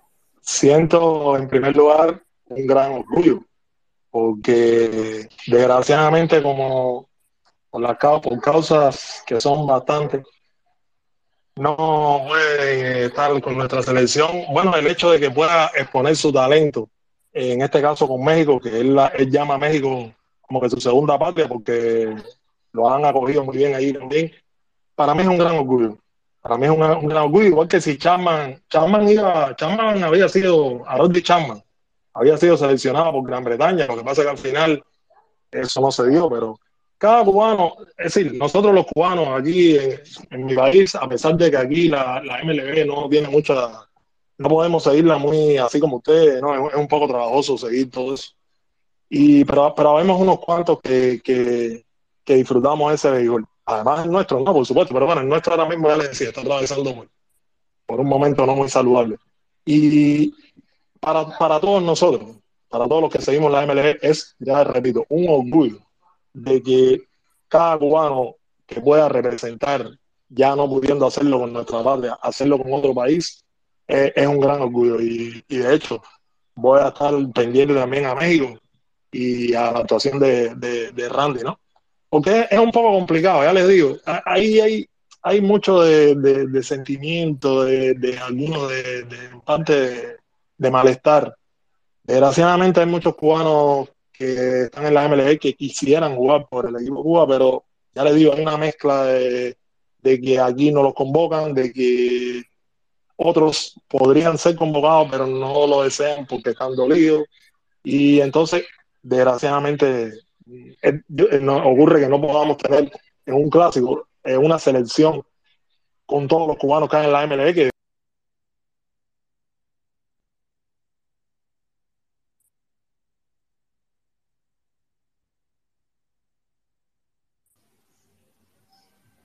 Siento, en primer lugar, un gran orgullo, porque desgraciadamente como por, la, por causas que son bastantes, no puede estar con nuestra selección. Bueno, el hecho de que pueda exponer su talento, en este caso con México, que él, él llama a México como que su segunda patria, porque lo han acogido muy bien ahí también, para mí es un gran orgullo. Para mí es un, gran orgullo, igual que si Chapman, Chapman, iba, Chapman había sido, a Roddy Chapman, había sido seleccionado por Gran Bretaña, lo que pasa es que al final eso no se dio, pero cada cubano, es decir, nosotros los cubanos aquí en, mi país, a pesar de que aquí la, la, MLB no tiene mucha, no podemos seguirla muy así como ustedes, ¿no? es, un poco trabajoso seguir todo eso. Y, pero, pero vemos unos cuantos que, que, que disfrutamos ese béisbol. Además, el nuestro, no, por supuesto, pero bueno, el nuestro ahora mismo ya le decía, está atravesando por un momento no muy saludable. Y, para, todos nosotros, para todos los que seguimos la MLG, es, ya repito, un orgullo de que cada cubano que pueda representar, ya no pudiendo hacerlo con nuestra patria, hacerlo con otro país, es, un gran orgullo. Y, de hecho, voy a estar pendiente también a México y a la actuación de, de, Randy, ¿no? Porque es un poco complicado, ya les digo, ahí hay, hay mucho de, sentimiento, de, algunos de, parte de malestar. Desgraciadamente hay muchos cubanos que están en la MLB que quisieran jugar por el equipo Cuba, pero ya les digo, hay una mezcla de, que aquí no los convocan, de que otros podrían ser convocados, pero no lo desean porque están dolidos. Y entonces, desgraciadamente, eh, eh, ocurre que no podamos tener en un clásico en una selección con todos los cubanos que hay en la MLB que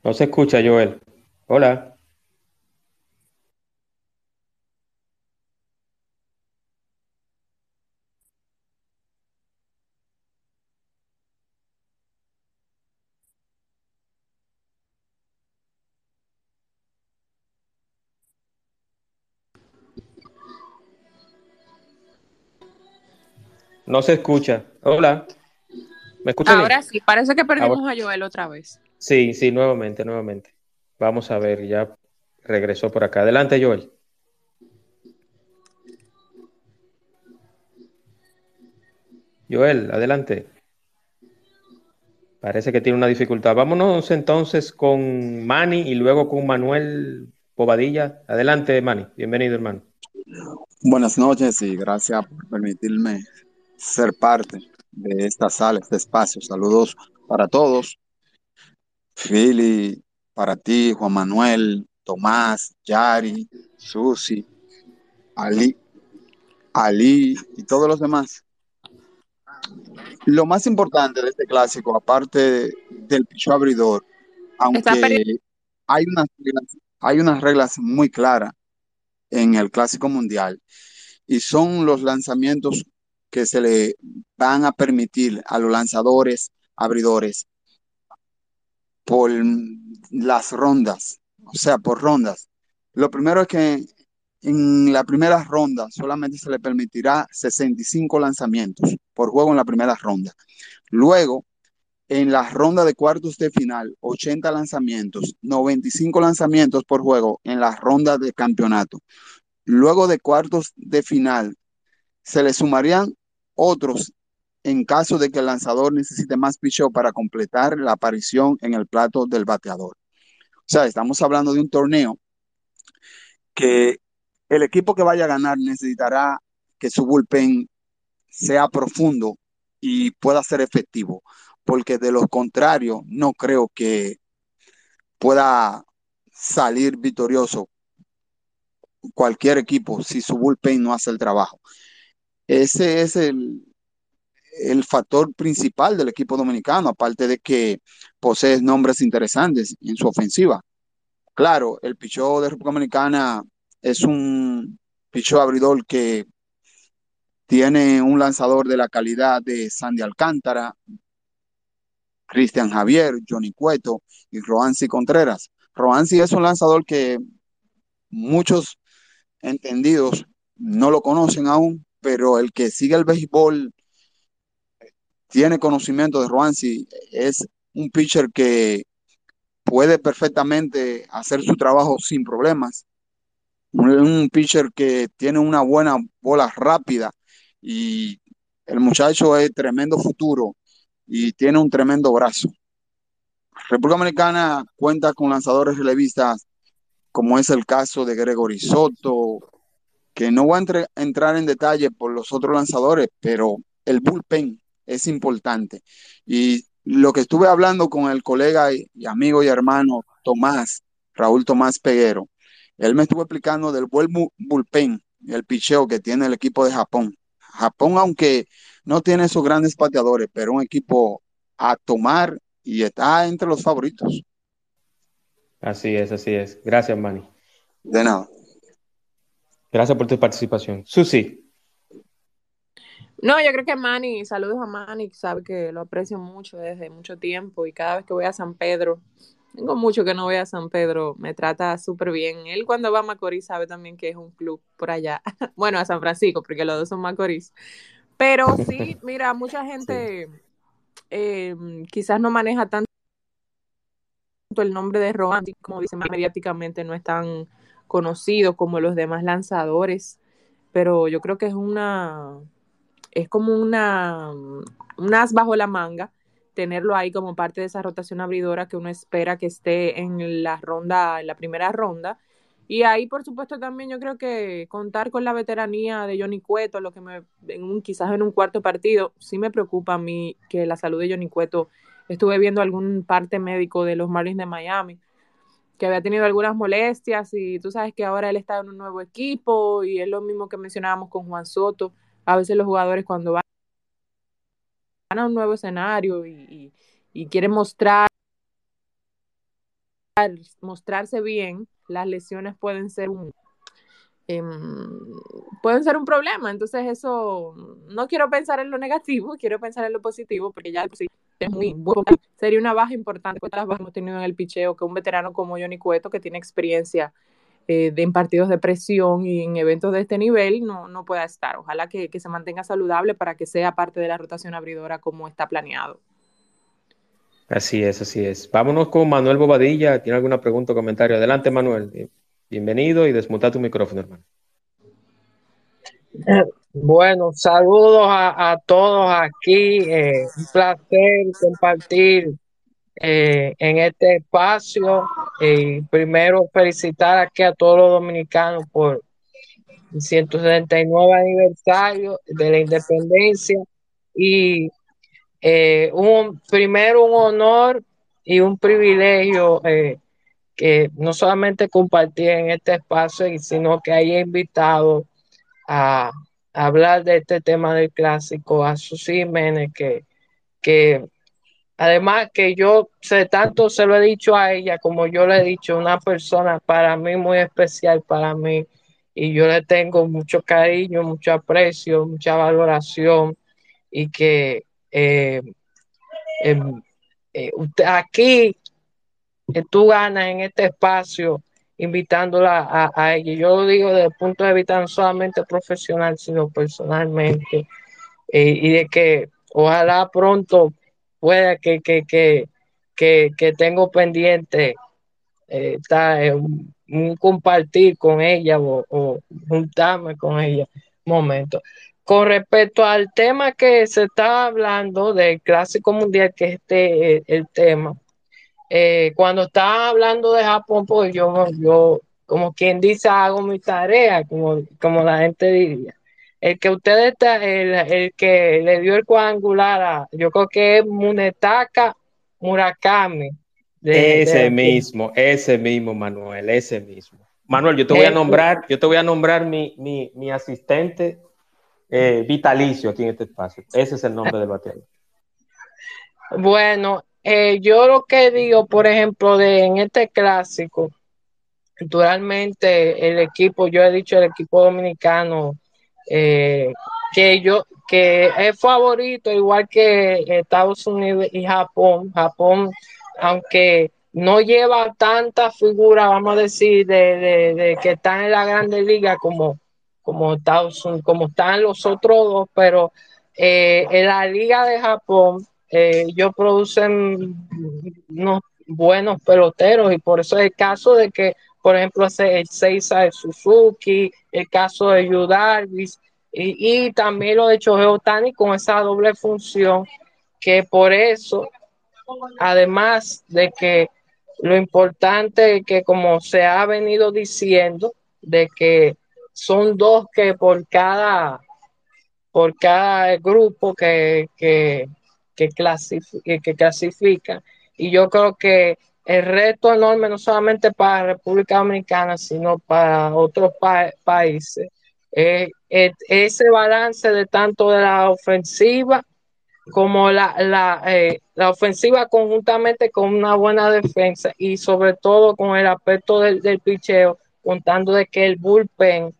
No se escucha, Joel. Hola. No se escucha. Hola. ¿Me escucha Ahora sí, parece que perdimos a Joel otra vez. Sí, sí, nuevamente, nuevamente. Vamos a ver, ya regresó por acá. Adelante, Joel. Joel, adelante. Parece que tiene una dificultad. Vámonos entonces con Manny y luego con Manuel Bobadilla. Adelante, Manny. Bienvenido, hermano. Buenas noches y gracias por permitirme ser parte de esta sala, este espacio. Saludos para todos. Philly, para ti, Juan Manuel, Tomás, Yari, Susi, Ali, Ali y todos los demás. Lo más importante de este clásico, aparte del picho abridor, aunque hay unas, hay unas reglas muy claras en el clásico mundial, y son los lanzamientos que se le van a permitir a los lanzadores abridores por las rondas, o sea, por rondas. Lo primero es que en la primera ronda solamente se le permitirá 65 lanzamientos por juego en la primera ronda. Luego, en la ronda de cuartos de final, 80 lanzamientos, 95 lanzamientos por juego en la ronda de campeonato. Luego de cuartos de final, se le sumarían otros en caso de que el lanzador necesite más picheo para completar la aparición en el plato del bateador. O sea, estamos hablando de un torneo que el equipo que vaya a ganar necesitará que su bullpen sea profundo y pueda ser efectivo, porque de lo contrario no creo que pueda salir victorioso cualquier equipo si su bullpen no hace el trabajo. Ese es el, el factor principal del equipo dominicano, aparte de que posee nombres interesantes en su ofensiva. Claro, el pichó de República Dominicana es un pichó abridor que tiene un lanzador de la calidad de Sandy Alcántara, Cristian Javier, Johnny Cueto y Roansi Contreras. Roansi es un lanzador que muchos entendidos no lo conocen aún, pero el que sigue el béisbol tiene conocimiento de Roansi, es un pitcher que puede perfectamente hacer su trabajo sin problemas. Un, pitcher que tiene una buena bola rápida y el muchacho es tremendo futuro y tiene un tremendo brazo. República Dominicana cuenta con lanzadores relevistas como es el caso de Gregory Soto, que no voy a entrar en detalle por los otros lanzadores, pero el bullpen es importante. Y lo que estuve hablando con el colega y, amigo y hermano Tomás, Raúl Tomás Peguero, él me estuvo explicando del buen bullpen, el picheo que tiene el equipo de Japón. Japón, aunque no tiene esos grandes pateadores, pero un equipo a tomar y está entre los favoritos. Así es, así es. Gracias, Manny. De nada. Gracias por tu participación. Susi. No, yo creo que Manny, saludos a Manny, sabe que lo aprecio mucho desde mucho tiempo y cada vez que voy a San Pedro, tengo mucho que no voy a San Pedro, me trata súper bien. Él cuando va a Macorís sabe también que es un club por allá. (laughs) bueno, a San Francisco, porque los dos son Macorís. Pero sí, (laughs) mira, mucha gente eh, quizás no maneja tanto el nombre de Rohan, como dicen mediáticamente, no es tan conocido como los demás lanzadores, pero yo creo que es una es como una, un as bajo la manga tenerlo ahí como parte de esa rotación abridora que uno espera que esté en la ronda, en la primera ronda. Y ahí, por supuesto, también yo creo que contar con la veteranía de Johnny Cueto, lo que me, en un, quizás en un cuarto partido, sí me preocupa a mí que la salud de Johnny Cueto, estuve viendo algún parte médico de los Marlins de Miami, que había tenido algunas molestias y tú sabes que ahora él está en un nuevo equipo y es lo mismo que mencionábamos con Juan Soto a veces los jugadores cuando van a un nuevo escenario y, quieren mostrar mostrarse bien, las lesiones pueden ser un em, pueden ser un problema. Entonces, eso no quiero pensar en lo negativo, (laughs) quiero pensar en lo positivo, porque ya es muy bueno. Sería una baja importante, las bajas hemos tenido en el picheo, que un veterano como Johnny Cueto, que tiene experiencia eh, en partidos de presión y en eventos de este nivel no, no pueda estar. Ojalá que, que se mantenga saludable para que sea parte de la rotación abridora como está planeado. Así es, así es. Vámonos con Manuel Bobadilla. ¿Tiene alguna pregunta o comentario? Adelante, Manuel. Bienvenido y desmuta tu micrófono, hermano. Bueno, saludos a, todos aquí. Eh, un placer compartir eh, en este espacio. Y primero felicitar aquí a todos los dominicanos por el 179 aniversario de la independencia y eh, un primero un honor y un privilegio eh, que no solamente compartir en este espacio, sino que haya invitado a, hablar de este tema del clásico a Susi Jiménez, que, que Además que yo sé tanto se lo he dicho a ella como yo le he dicho, una persona para mí muy especial para mí y yo le tengo mucho cariño, mucho aprecio, mucha valoración y que eh, em, eh, aquí eh, tú ganas en este espacio invitándola a, ella. Yo lo digo desde el punto de vista no solamente profesional, sino personalmente y de que ojalá pronto pueda que, que, que, que, que tengo pendiente eh, un, compartir con ella o, juntarme con ella momento. Con respecto al tema que se está hablando del Clásico Mundial, que es este, eh, el tema, eh, cuando está hablando de Japón, pues yo, yo, como quien dice, hago mi tarea, como, como la gente diría el que usted está, el, el, que le dio el cuadrangular a, yo creo que es Munetaka Murakami. ese mismo, ese mismo, Manuel, ese mismo. Manuel, yo te voy a nombrar, yo te voy a nombrar mi, mi, mi asistente eh, vitalicio aquí en este espacio. Ese es el nombre del bateador. Bueno, eh, yo lo que digo, por ejemplo, de en este clásico, naturalmente el equipo, yo he dicho el equipo dominicano eh, que yo que es favorito igual que Estados Unidos y Japón. Japón, aunque no lleva tanta figura, vamos a decir, de, que están en la Grande Liga como, como Estados Unidos, como están los otros dos, pero eh, en la Liga de Japón eh, ellos producen unos buenos peloteros y por eso es el caso de que por ejemplo, el Seiza de Suzuki, el caso de Yu y, y, también lo de Chohei Tani con esa doble función, que por eso, además de que lo importante que como se ha venido diciendo, de que son dos que por cada, por cada grupo que, que, que, que clasifica, y yo creo que el reto enorme no solamente para República Dominicana, sino para otros países. Eh, ese balance de tanto de la ofensiva como la, la, eh, la, ofensiva conjuntamente con una buena defensa y sobre todo con el aspecto del, del picheo, contando de que el bullpen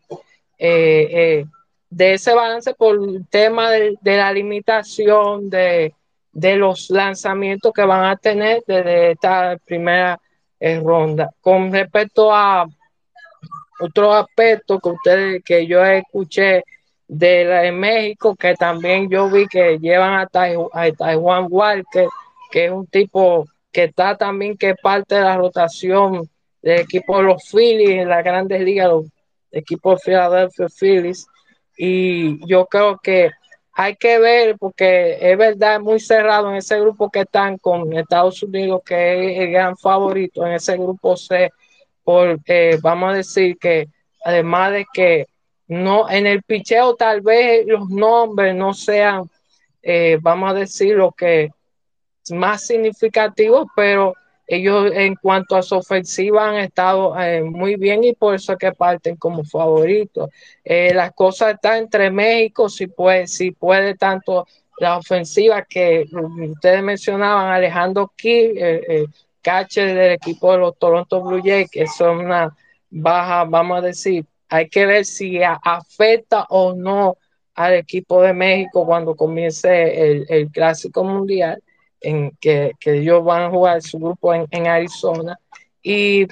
eh, de ese balance por el tema de la limitación de, de los lanzamientos que van a tener desde esta primera eh, ronda. Con respecto a otro aspecto que ustedes, que yo escuché de, México, que también yo vi que llevan a, Taiwan Walker, que es un tipo que está también que parte de la rotación del equipo de los Phillies en las grandes ligas, los equipos de Philadelphia Phillies. Y yo creo que hay que ver, porque es verdad, muy cerrado en ese grupo que están con Estados Unidos, que es el gran favorito en ese grupo C, porque vamos a decir que además de que no en el picheo tal vez los nombres no sean, eh, vamos a decir, lo que más significativo, pero ellos en cuanto a su ofensiva han estado eh, muy bien y por eso es que parten como favoritos. Eh, las cosas están entre México, si puede, si puede tanto la ofensiva que ustedes mencionaban, Alejandro Key, eh, catcher del equipo de los Toronto Blue Jays, que son una baja, vamos a decir, hay que ver si afecta o no al equipo de México cuando comience el, el Clásico Mundial en que, ellos van a jugar su grupo en, Arizona. Y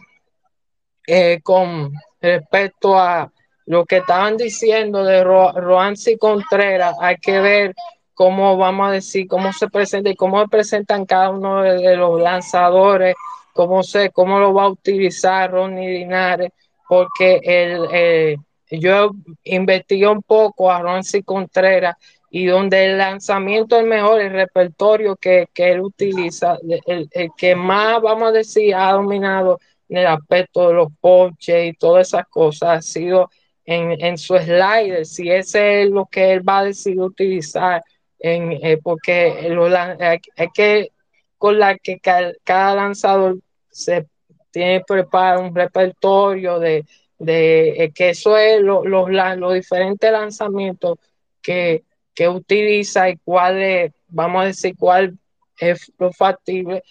eh, con respecto a lo que estaban diciendo de Ro Roansi Contreras, hay que ver cómo vamos a decir, cómo se presenta y cómo presentan cada uno de, los lanzadores, cómo, se, cómo lo va a utilizar Ronnie Linares, porque el, eh, yo investigué un poco a Ronzi Contreras y donde el lanzamiento es mejor, el repertorio que, que él utiliza, el, el, que más, vamos a decir, ha dominado en el aspecto de los ponches y todas esas cosas, ha sido en, en su slider, si ese es lo que él va a decidir utilizar, en, eh, porque lo, hay, que, con la que cada, lanzador se tiene preparado un repertorio de, de eh, que eso es los los diferentes lanzamientos que, que utiliza y cuál es, vamos a decir, cuál es lo factible.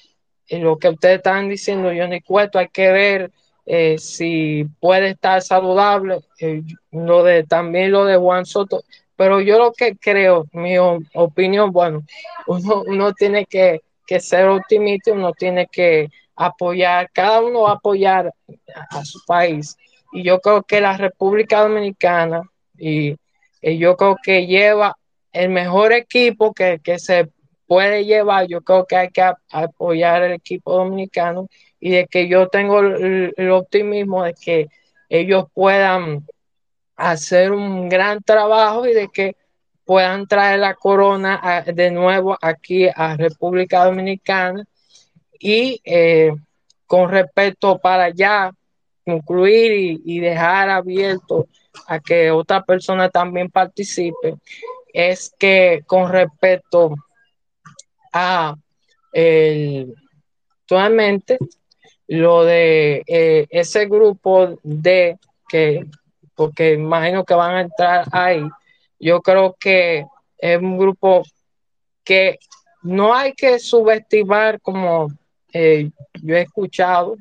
En lo que ustedes están diciendo, Johnny Cueto, hay que ver eh, si puede estar saludable, eh, lo de, también lo de Juan Soto, pero yo lo que creo, mi opinión, bueno, (laughs) uno, uno tiene que, que ser optimista, uno tiene que apoyar, cada uno va a apoyar a, su país. Y yo creo que la República Dominicana, y, yo creo que lleva el mejor equipo que, se puede llevar, yo creo que hay que apoyar el equipo dominicano y de que yo tengo el, optimismo de que ellos puedan hacer un gran trabajo y de que puedan traer la corona de nuevo aquí a República Dominicana. Y eh, con respecto para ya concluir y, dejar abierto a que otra persona también participe, es que con respecto a el, actualmente lo de eh, ese grupo de que, porque imagino que van a entrar ahí, yo creo que es un grupo que no hay que subestimar como eh, yo he escuchado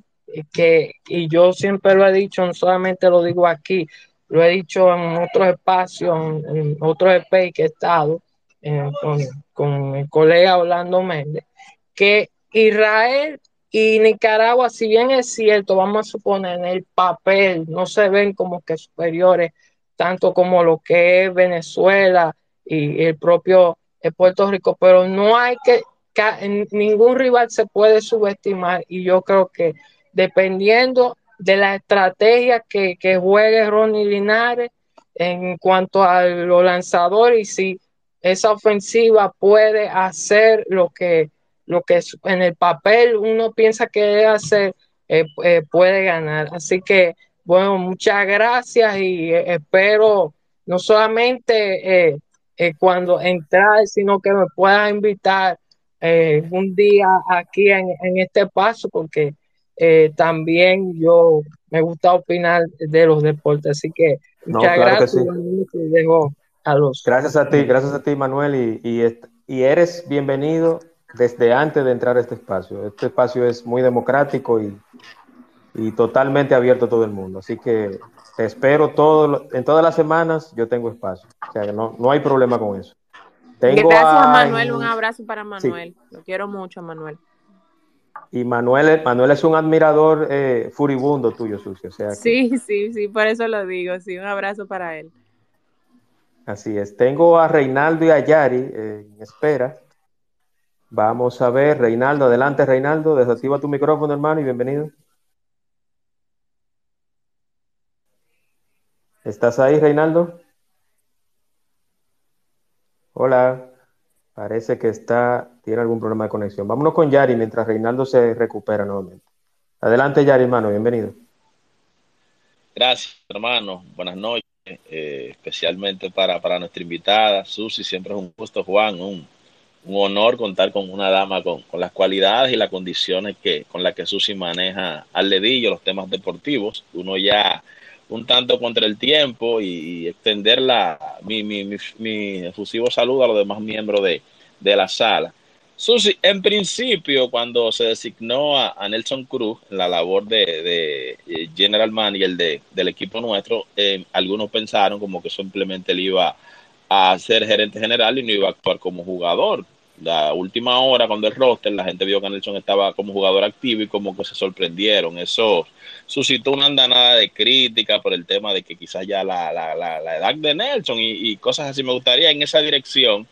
que, y yo siempre lo he dicho, no solamente lo digo aquí, lo he dicho en otros espacios, en, otros EP que he estado eh, con, con mi colega Orlando Méndez, que Israel y Nicaragua, si bien es cierto, vamos a suponer en el papel, no se ven como que superiores, tanto como lo que es Venezuela y el propio eh, Puerto Rico, pero no hay que ningún rival se puede subestimar y yo creo que dependiendo de la estrategia que, que juegue Ronnie Linares en cuanto a los lanzadores y si esa ofensiva puede hacer lo que, lo que en el papel uno piensa que hacer, eh, eh, puede ganar. Así que, bueno, muchas gracias y eh, espero no solamente cuando entrar, sino que me puedas invitar un día aquí en, este paso porque eh, también yo me gusta opinar de los deportes, así que muchas gracias. a los... Gracias a ti, gracias a ti Manuel y, y, eres bienvenido desde antes de entrar a este espacio. Este espacio es muy democrático y, y totalmente abierto a todo el mundo, así que te espero todo, en todas las semanas yo tengo espacio, o sea que no, no hay problema con eso. Gracias, Manuel. Un abrazo para Manuel. Lo quiero mucho, Manuel. Y Manuel, Manuel es un admirador eh, furibundo tuyo, Sucio. sea sí, sí, sí, por eso lo digo. Sí, un abrazo para él. Así es. Tengo a Reinaldo y a Yari eh, en espera. Vamos a ver, Reinaldo, adelante, Reinaldo. Desactiva tu micrófono, hermano, y bienvenido. ¿Estás ahí, Reinaldo? Hola, parece que está, tiene algún problema de conexión. Vámonos con Yari mientras Reinaldo se recupera nuevamente. Adelante, Yari, hermano, bienvenido. Gracias, hermano. Buenas noches, eh, especialmente para, para nuestra invitada, Susi. Siempre es un gusto, Juan, un, honor contar con una dama con, las cualidades y las condiciones que, con las que Susi maneja al dedillo los temas deportivos. Uno ya un tanto contra el tiempo y, extender la, mi, mi, mi, efusivo saludo a los demás miembros de, la sala. Susi, en principio, cuando se designó a, Nelson Cruz en la labor de, de general manager de, del equipo nuestro, eh, algunos pensaron como que simplemente él iba a ser gerente general y no iba a actuar como jugador. La última hora, cuando el roster, la gente vio que Nelson estaba como jugador activo y como que se sorprendieron. Eso suscitó una andanada de crítica por el tema de que quizás ya la, la, la, edad de Nelson y, cosas así. Me gustaría en esa dirección,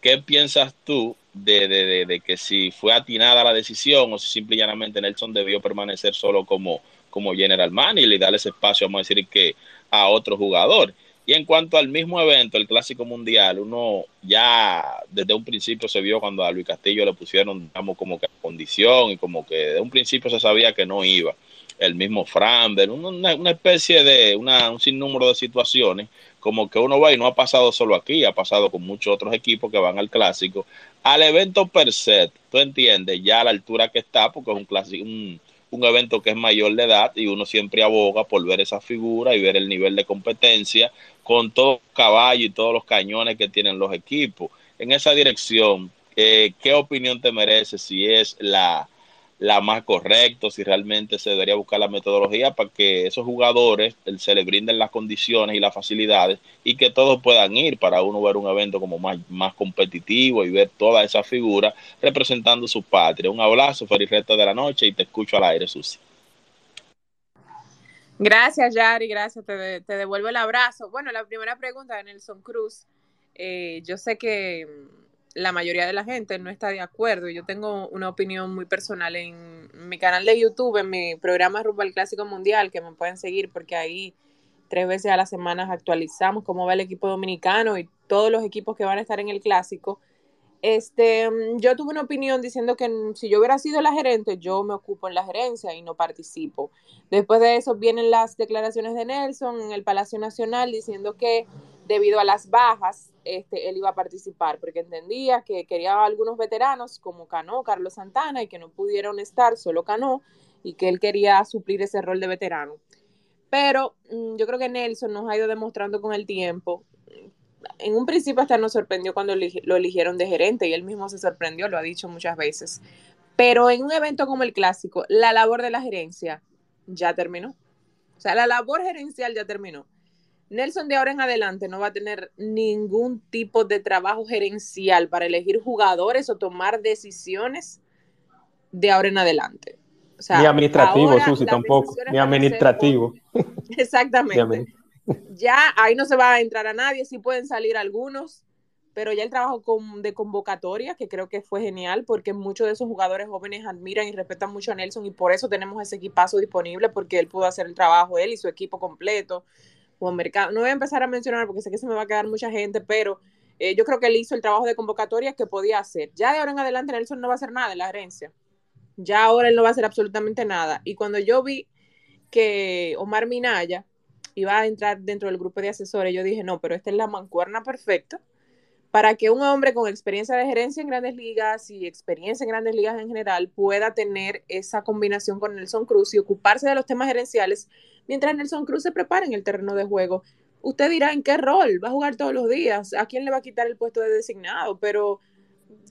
¿qué piensas tú de, de, de, que si fue atinada la decisión o si simple y llanamente Nelson debió permanecer solo como, como general manager y darle ese espacio, vamos a decir, que a otro jugador? Y en cuanto al mismo evento, el Clásico Mundial, uno ya desde un principio se vio cuando a Luis Castillo le pusieron, digamos, como que condición y como que de un principio se sabía que no iba. El mismo Framber, una, una especie de, una, un sinnúmero de situaciones, como que uno va y no ha pasado solo aquí, ha pasado con muchos otros equipos que van al Clásico. Al evento per se, tú entiendes ya a la altura que está, porque es un clásico, un, un evento que es mayor de edad y uno siempre aboga por ver esa figura y ver el nivel de competencia con todo caballo y todos los cañones que tienen los equipos. En esa dirección, eh, ¿qué opinión te merece si es la, la más correcta, si realmente se debería buscar la metodología para que esos jugadores se les brinden las condiciones y las facilidades y que todos puedan ir para uno ver un evento como más, más competitivo y ver toda esa figura representando su patria. Un abrazo, feliz resto de la noche y te escucho al aire, Susi. Gracias, Yari, gracias, te, te devuelvo el abrazo. Bueno, la primera pregunta de Nelson Cruz, eh, yo sé que la mayoría de la gente no está de acuerdo. Yo tengo una opinión muy personal en mi canal de YouTube, en mi programa Rumbo al Clásico Mundial, que me pueden seguir porque ahí tres veces a la semana actualizamos cómo va el equipo dominicano y todos los equipos que van a estar en el Clásico. Este, yo tuve una opinión diciendo que si yo hubiera sido la gerente, yo me ocupo en la gerencia y no participo. Después de eso vienen las declaraciones de Nelson en el Palacio Nacional diciendo que debido a las bajas, este, él iba a participar, porque entendía que quería algunos veteranos como Cano, Carlos Santana, y que no pudieron estar, solo Cano, y que él quería suplir ese rol de veterano. Pero mm, yo creo que Nelson nos ha ido demostrando con el tiempo. En un principio hasta nos sorprendió cuando lo eligieron de gerente y él mismo se sorprendió, lo ha dicho muchas veces. Pero en un evento como el clásico, la labor de la gerencia ya terminó. O sea, la labor gerencial ya terminó Nelson de ahora en adelante no va a tener ningún tipo de trabajo gerencial para elegir jugadores o tomar decisiones de ahora en adelante. ni administrativo, Susi, tampoco. Ni administrativo. (laughs) Exactamente. Ya ahí no se va a entrar a nadie, sí pueden salir algunos, pero ya el trabajo de convocatoria, que creo que fue genial, porque muchos de esos jugadores jóvenes admiran y respetan mucho a Nelson y por eso tenemos ese equipazo disponible, porque él pudo hacer el trabajo, él y su equipo completo. Juan Mercado. No voy a empezar a mencionar porque sé que se me va a quedar mucha gente, pero eh, yo creo que él hizo el trabajo de convocatoria que podía hacer. Ya de ahora en adelante Nelson no va a hacer nada en la herencia. Ya ahora él no va a hacer absolutamente nada. Y cuando yo vi que Omar Minaya iba a entrar dentro del grupo de asesores, yo dije, no, pero esta es la mancuerna perfecta para que un hombre con experiencia de gerencia en grandes ligas y experiencia en grandes ligas en general pueda tener esa combinación con Nelson Cruz y ocuparse de los temas gerenciales mientras Nelson Cruz se prepara en el terreno de juego. Usted dirá en qué rol, va a jugar todos los días, a quién le va a quitar el puesto de designado, pero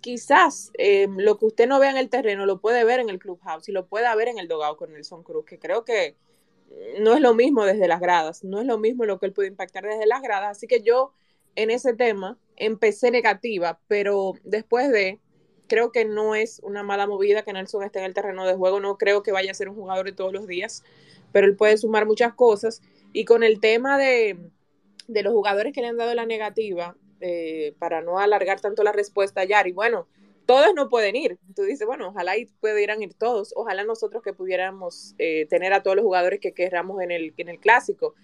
quizás eh, lo que usted no vea en el terreno lo puede ver en el clubhouse y lo puede ver en el dogado con Nelson Cruz, que creo que no es lo mismo desde las gradas, no es lo mismo lo que él puede impactar desde las gradas, así que yo en ese tema empecé negativa, pero después de, creo que no es una mala movida que Nelson esté en el terreno de juego, no creo que vaya a ser un jugador de todos los días, pero él puede sumar muchas cosas. Y con el tema de, los jugadores que le han dado la negativa, eh, para no alargar tanto la respuesta, Yari, bueno, todos no pueden ir. Tú dices, bueno, ojalá y pudieran ir todos, ojalá nosotros que pudiéramos eh, tener a todos los jugadores que queramos en el, en el clásico.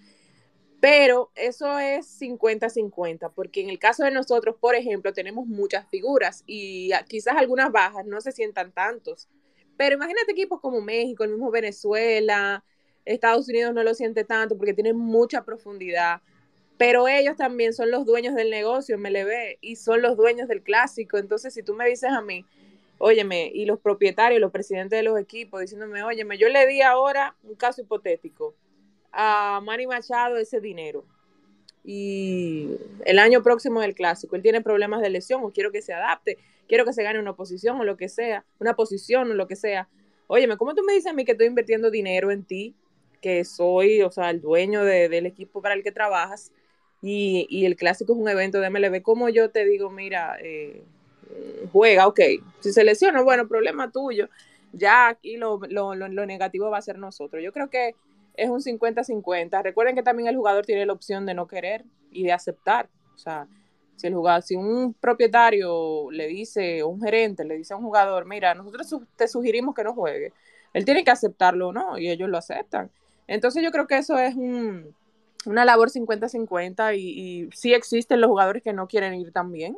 Pero eso es 50-50, porque en el caso de nosotros, por ejemplo, tenemos muchas figuras y quizás algunas bajas no se sientan tantos. Pero imagínate equipos como México, el mismo Venezuela, Estados Unidos no lo siente tanto porque tiene mucha profundidad, pero ellos también son los dueños del negocio, MLB, y son los dueños del clásico. Entonces, si tú me dices a mí, óyeme, y los propietarios, los presidentes de los equipos, diciéndome, óyeme, yo le di ahora un caso hipotético a Manny Machado ese dinero. Y el año próximo del clásico, él tiene problemas de lesión o quiero que se adapte, quiero que se gane una posición o lo que sea, una posición o lo que sea. Óyeme, ¿cómo tú me dices a mí que estoy invirtiendo dinero en ti que soy, o sea, el dueño del equipo para el que trabajas y, el clásico es un evento de MLB, como yo te digo, mira, eh, mm, juega, ok. Si se lesiona, bueno, problema tuyo. Ya aquí lo, lo, lo negativo va a ser nosotros. Yo creo que es un 50-50. Recuerden que también el jugador tiene la opción de no querer y de aceptar. O sea, si el jugador, si un propietario le dice, o un gerente le dice a un jugador, mira, nosotros te sugerimos que no juegue, él tiene que aceptarlo, ¿no? Y ellos lo aceptan. Entonces yo creo que eso es un, una labor 50-50 y, y sí existen los jugadores que no quieren ir también,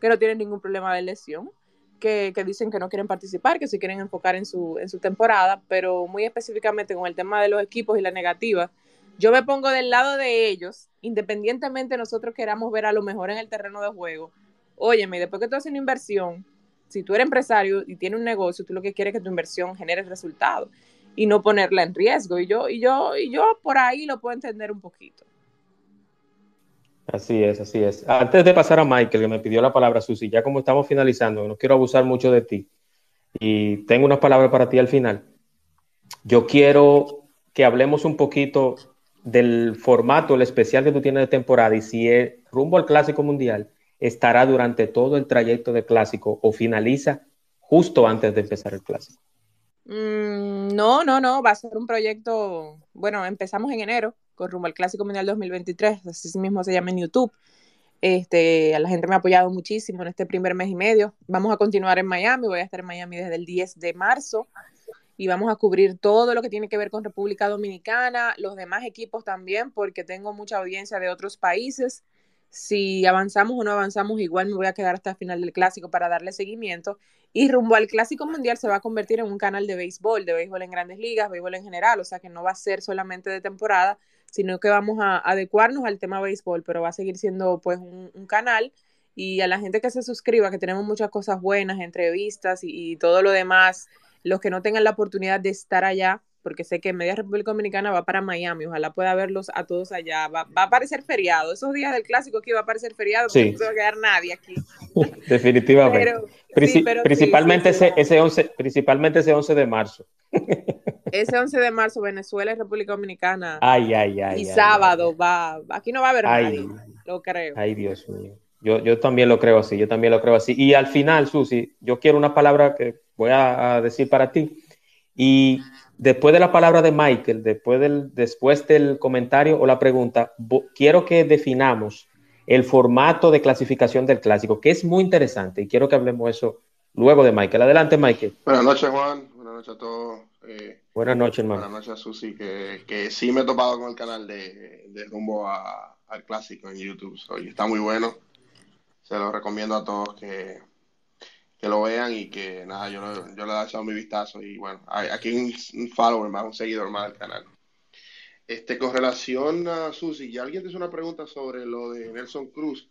que no tienen ningún problema de lesión que, dicen que no quieren participar, que se quieren enfocar en su, en su temporada, pero muy específicamente con el tema de los equipos y la negativa, yo me pongo del lado de ellos, independientemente nosotros queramos ver a lo mejor en el terreno de juego. Óyeme, después que tú haces una inversión, si tú eres empresario y tienes un negocio, tú lo que quieres es que tu inversión genere resultados y no ponerla en riesgo. Y yo, y yo, y yo por ahí lo puedo entender un poquito. Así es, así es. Antes de pasar a Michael, que me pidió la palabra, Susi, ya como estamos finalizando, no quiero abusar mucho de ti y tengo unas palabras para ti al final. Yo quiero que hablemos un poquito del formato, el especial que tú tienes de temporada y si es rumbo al Clásico Mundial estará durante todo el trayecto del Clásico o finaliza justo antes de empezar el Clásico. Mm, no, no, no, va a ser un proyecto, bueno, empezamos en enero con rumbo al Clásico Mundial 2023, así mismo se llama en YouTube. Este, la gente me ha apoyado muchísimo en este primer mes y medio. Vamos a continuar en Miami, voy a estar en Miami desde el 10 de marzo y vamos a cubrir todo lo que tiene que ver con República Dominicana, los demás equipos también, porque tengo mucha audiencia de otros países. Si avanzamos o no avanzamos, igual me voy a quedar hasta el final del clásico para darle seguimiento. Y rumbo al clásico mundial se va a convertir en un canal de béisbol, de béisbol en grandes ligas, béisbol en general, o sea que no va a ser solamente de temporada, sino que vamos a adecuarnos al tema béisbol, pero va a seguir siendo pues un, canal. Y a la gente que se suscriba, que tenemos muchas cosas buenas, entrevistas y, todo lo demás, los que no tengan la oportunidad de estar allá, porque sé que Media República Dominicana va para Miami, ojalá pueda verlos a todos allá, va, a aparecer feriado, esos días del clásico aquí va a aparecer feriado, porque no se va a quedar nadie aquí. Definitivamente. principalmente, ese, ese 11, principalmente ese 11 de marzo. (laughs) Ese 11 de marzo, Venezuela y República Dominicana. Ay, ay, ay. Y sábado va. Aquí no va a haber nadie, lo creo. Ay, Dios mío. Yo, yo también lo creo así, yo también lo creo así. Y al final, Susi, yo quiero una palabra que voy a, decir para ti. Y después de la palabra de Michael, después del, después del comentario o la pregunta, quiero que definamos el formato de clasificación del clásico, que es muy interesante y quiero que hablemos eso luego de Michael. Adelante, Michael. Buenas noches, Juan. Buenas noches a todos. Eh, buenas noches, hermano. Buenas noches a Susi, que, que, sí me he topado con el canal de, de rumbo al clásico en YouTube. y está muy bueno. Se lo recomiendo a todos que, que lo vean y que nada, yo, yo le he echado mi vistazo y bueno, aquí un, un follower más, un seguidor más del canal. Este, con relación a Susi, y alguien te hizo una pregunta sobre lo de Nelson Cruz.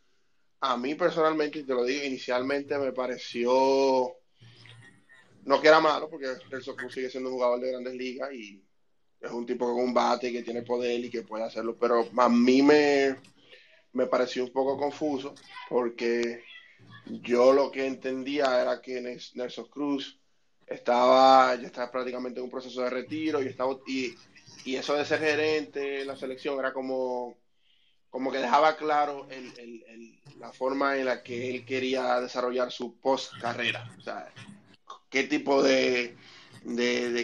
A mí personalmente, te lo digo, inicialmente me pareció no que era malo, porque Nelson Cruz sigue siendo un jugador de grandes ligas y es un tipo con un bate que tiene poder y que puede hacerlo, pero a mí me, me pareció un poco confuso porque yo lo que entendía era que Nelson Cruz estaba ya estaba prácticamente en un proceso de retiro y estaba y, y eso de ser gerente en la selección era como como que dejaba claro la forma en la que él quería desarrollar su post carrera o sea qué tipo de,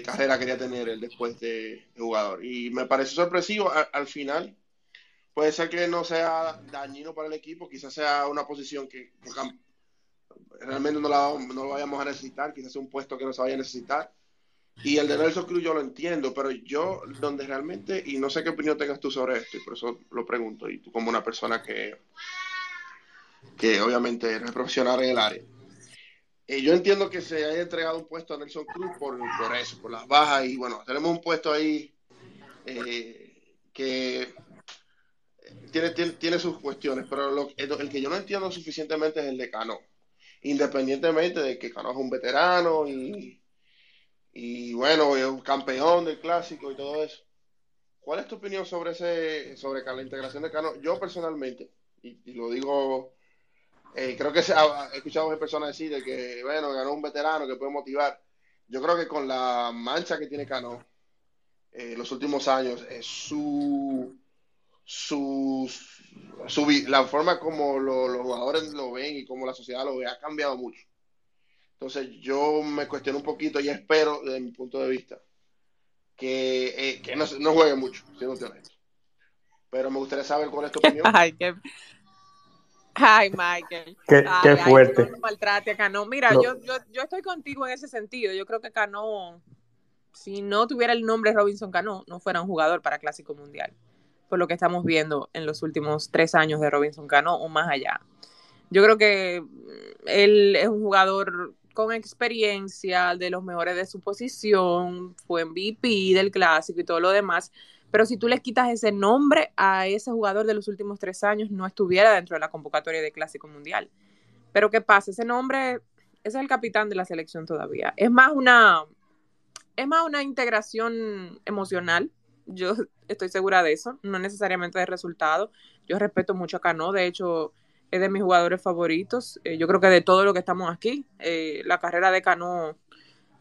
carrera quería tener él después de, jugador. Y me parece sorpresivo al final. Puede ser que no sea dañino para el equipo, quizás sea una posición que realmente no, la, no lo vayamos a necesitar, quizás sea un puesto que no se vaya a necesitar. Y el de Nelson Cruz yo lo entiendo, pero yo donde realmente, y no sé qué opinión tengas tú sobre esto, y por eso lo pregunto, y tú como una persona que, que obviamente eres profesional en el área, eh, yo entiendo que se haya entregado un puesto a Nelson Cruz por, por eso, por las bajas. Y bueno, tenemos un puesto ahí eh, que tiene, tiene, sus cuestiones, pero el, que yo no entiendo suficientemente es el de Cano. Independientemente de que Cano es un veterano y, y bueno, es un campeón del clásico y todo eso. ¿Cuál es tu opinión sobre ese sobre la integración de Cano? Yo personalmente, y lo digo eh, creo que he escuchado a personas decir de que, bueno, ganó un veterano que puede motivar. Yo creo que con la mancha que tiene Cano eh, los últimos años, su, sus, su, la forma como lo, los jugadores lo ven y como la sociedad lo ve ha cambiado mucho. Entonces yo me cuestiono un poquito y espero, desde mi punto de vista, que, eh, que no, no, juegue mucho, siendo honesto. Pero me gustaría saber cuál es tu opinión. (laughs) Ay, qué... Ay, Michael. Qué, ay, qué fuerte. Ay, no maltrate a Cano. Mira, No. yo, yo, yo estoy contigo en ese sentido. Yo creo que Cano, si no tuviera el nombre Robinson Cano, no fuera un jugador para Clásico Mundial. Por lo que estamos viendo en los últimos tres años de Robinson Cano o más allá. Yo creo que mm, él es un jugador con experiencia, de los mejores de su posición, fue MVP del clásico y todo lo demás. Pero si tú le quitas ese nombre a ese jugador de los últimos tres años, no estuviera dentro de la convocatoria de Clásico Mundial. Pero ¿qué pasa? Ese nombre es el capitán de la selección todavía. Es más una, es más una integración emocional. Yo estoy segura de eso, no necesariamente de resultado. Yo respeto mucho a Cano, de hecho, es de mis jugadores favoritos. Eh, yo creo que de todo lo que estamos aquí, eh, la carrera de Cano,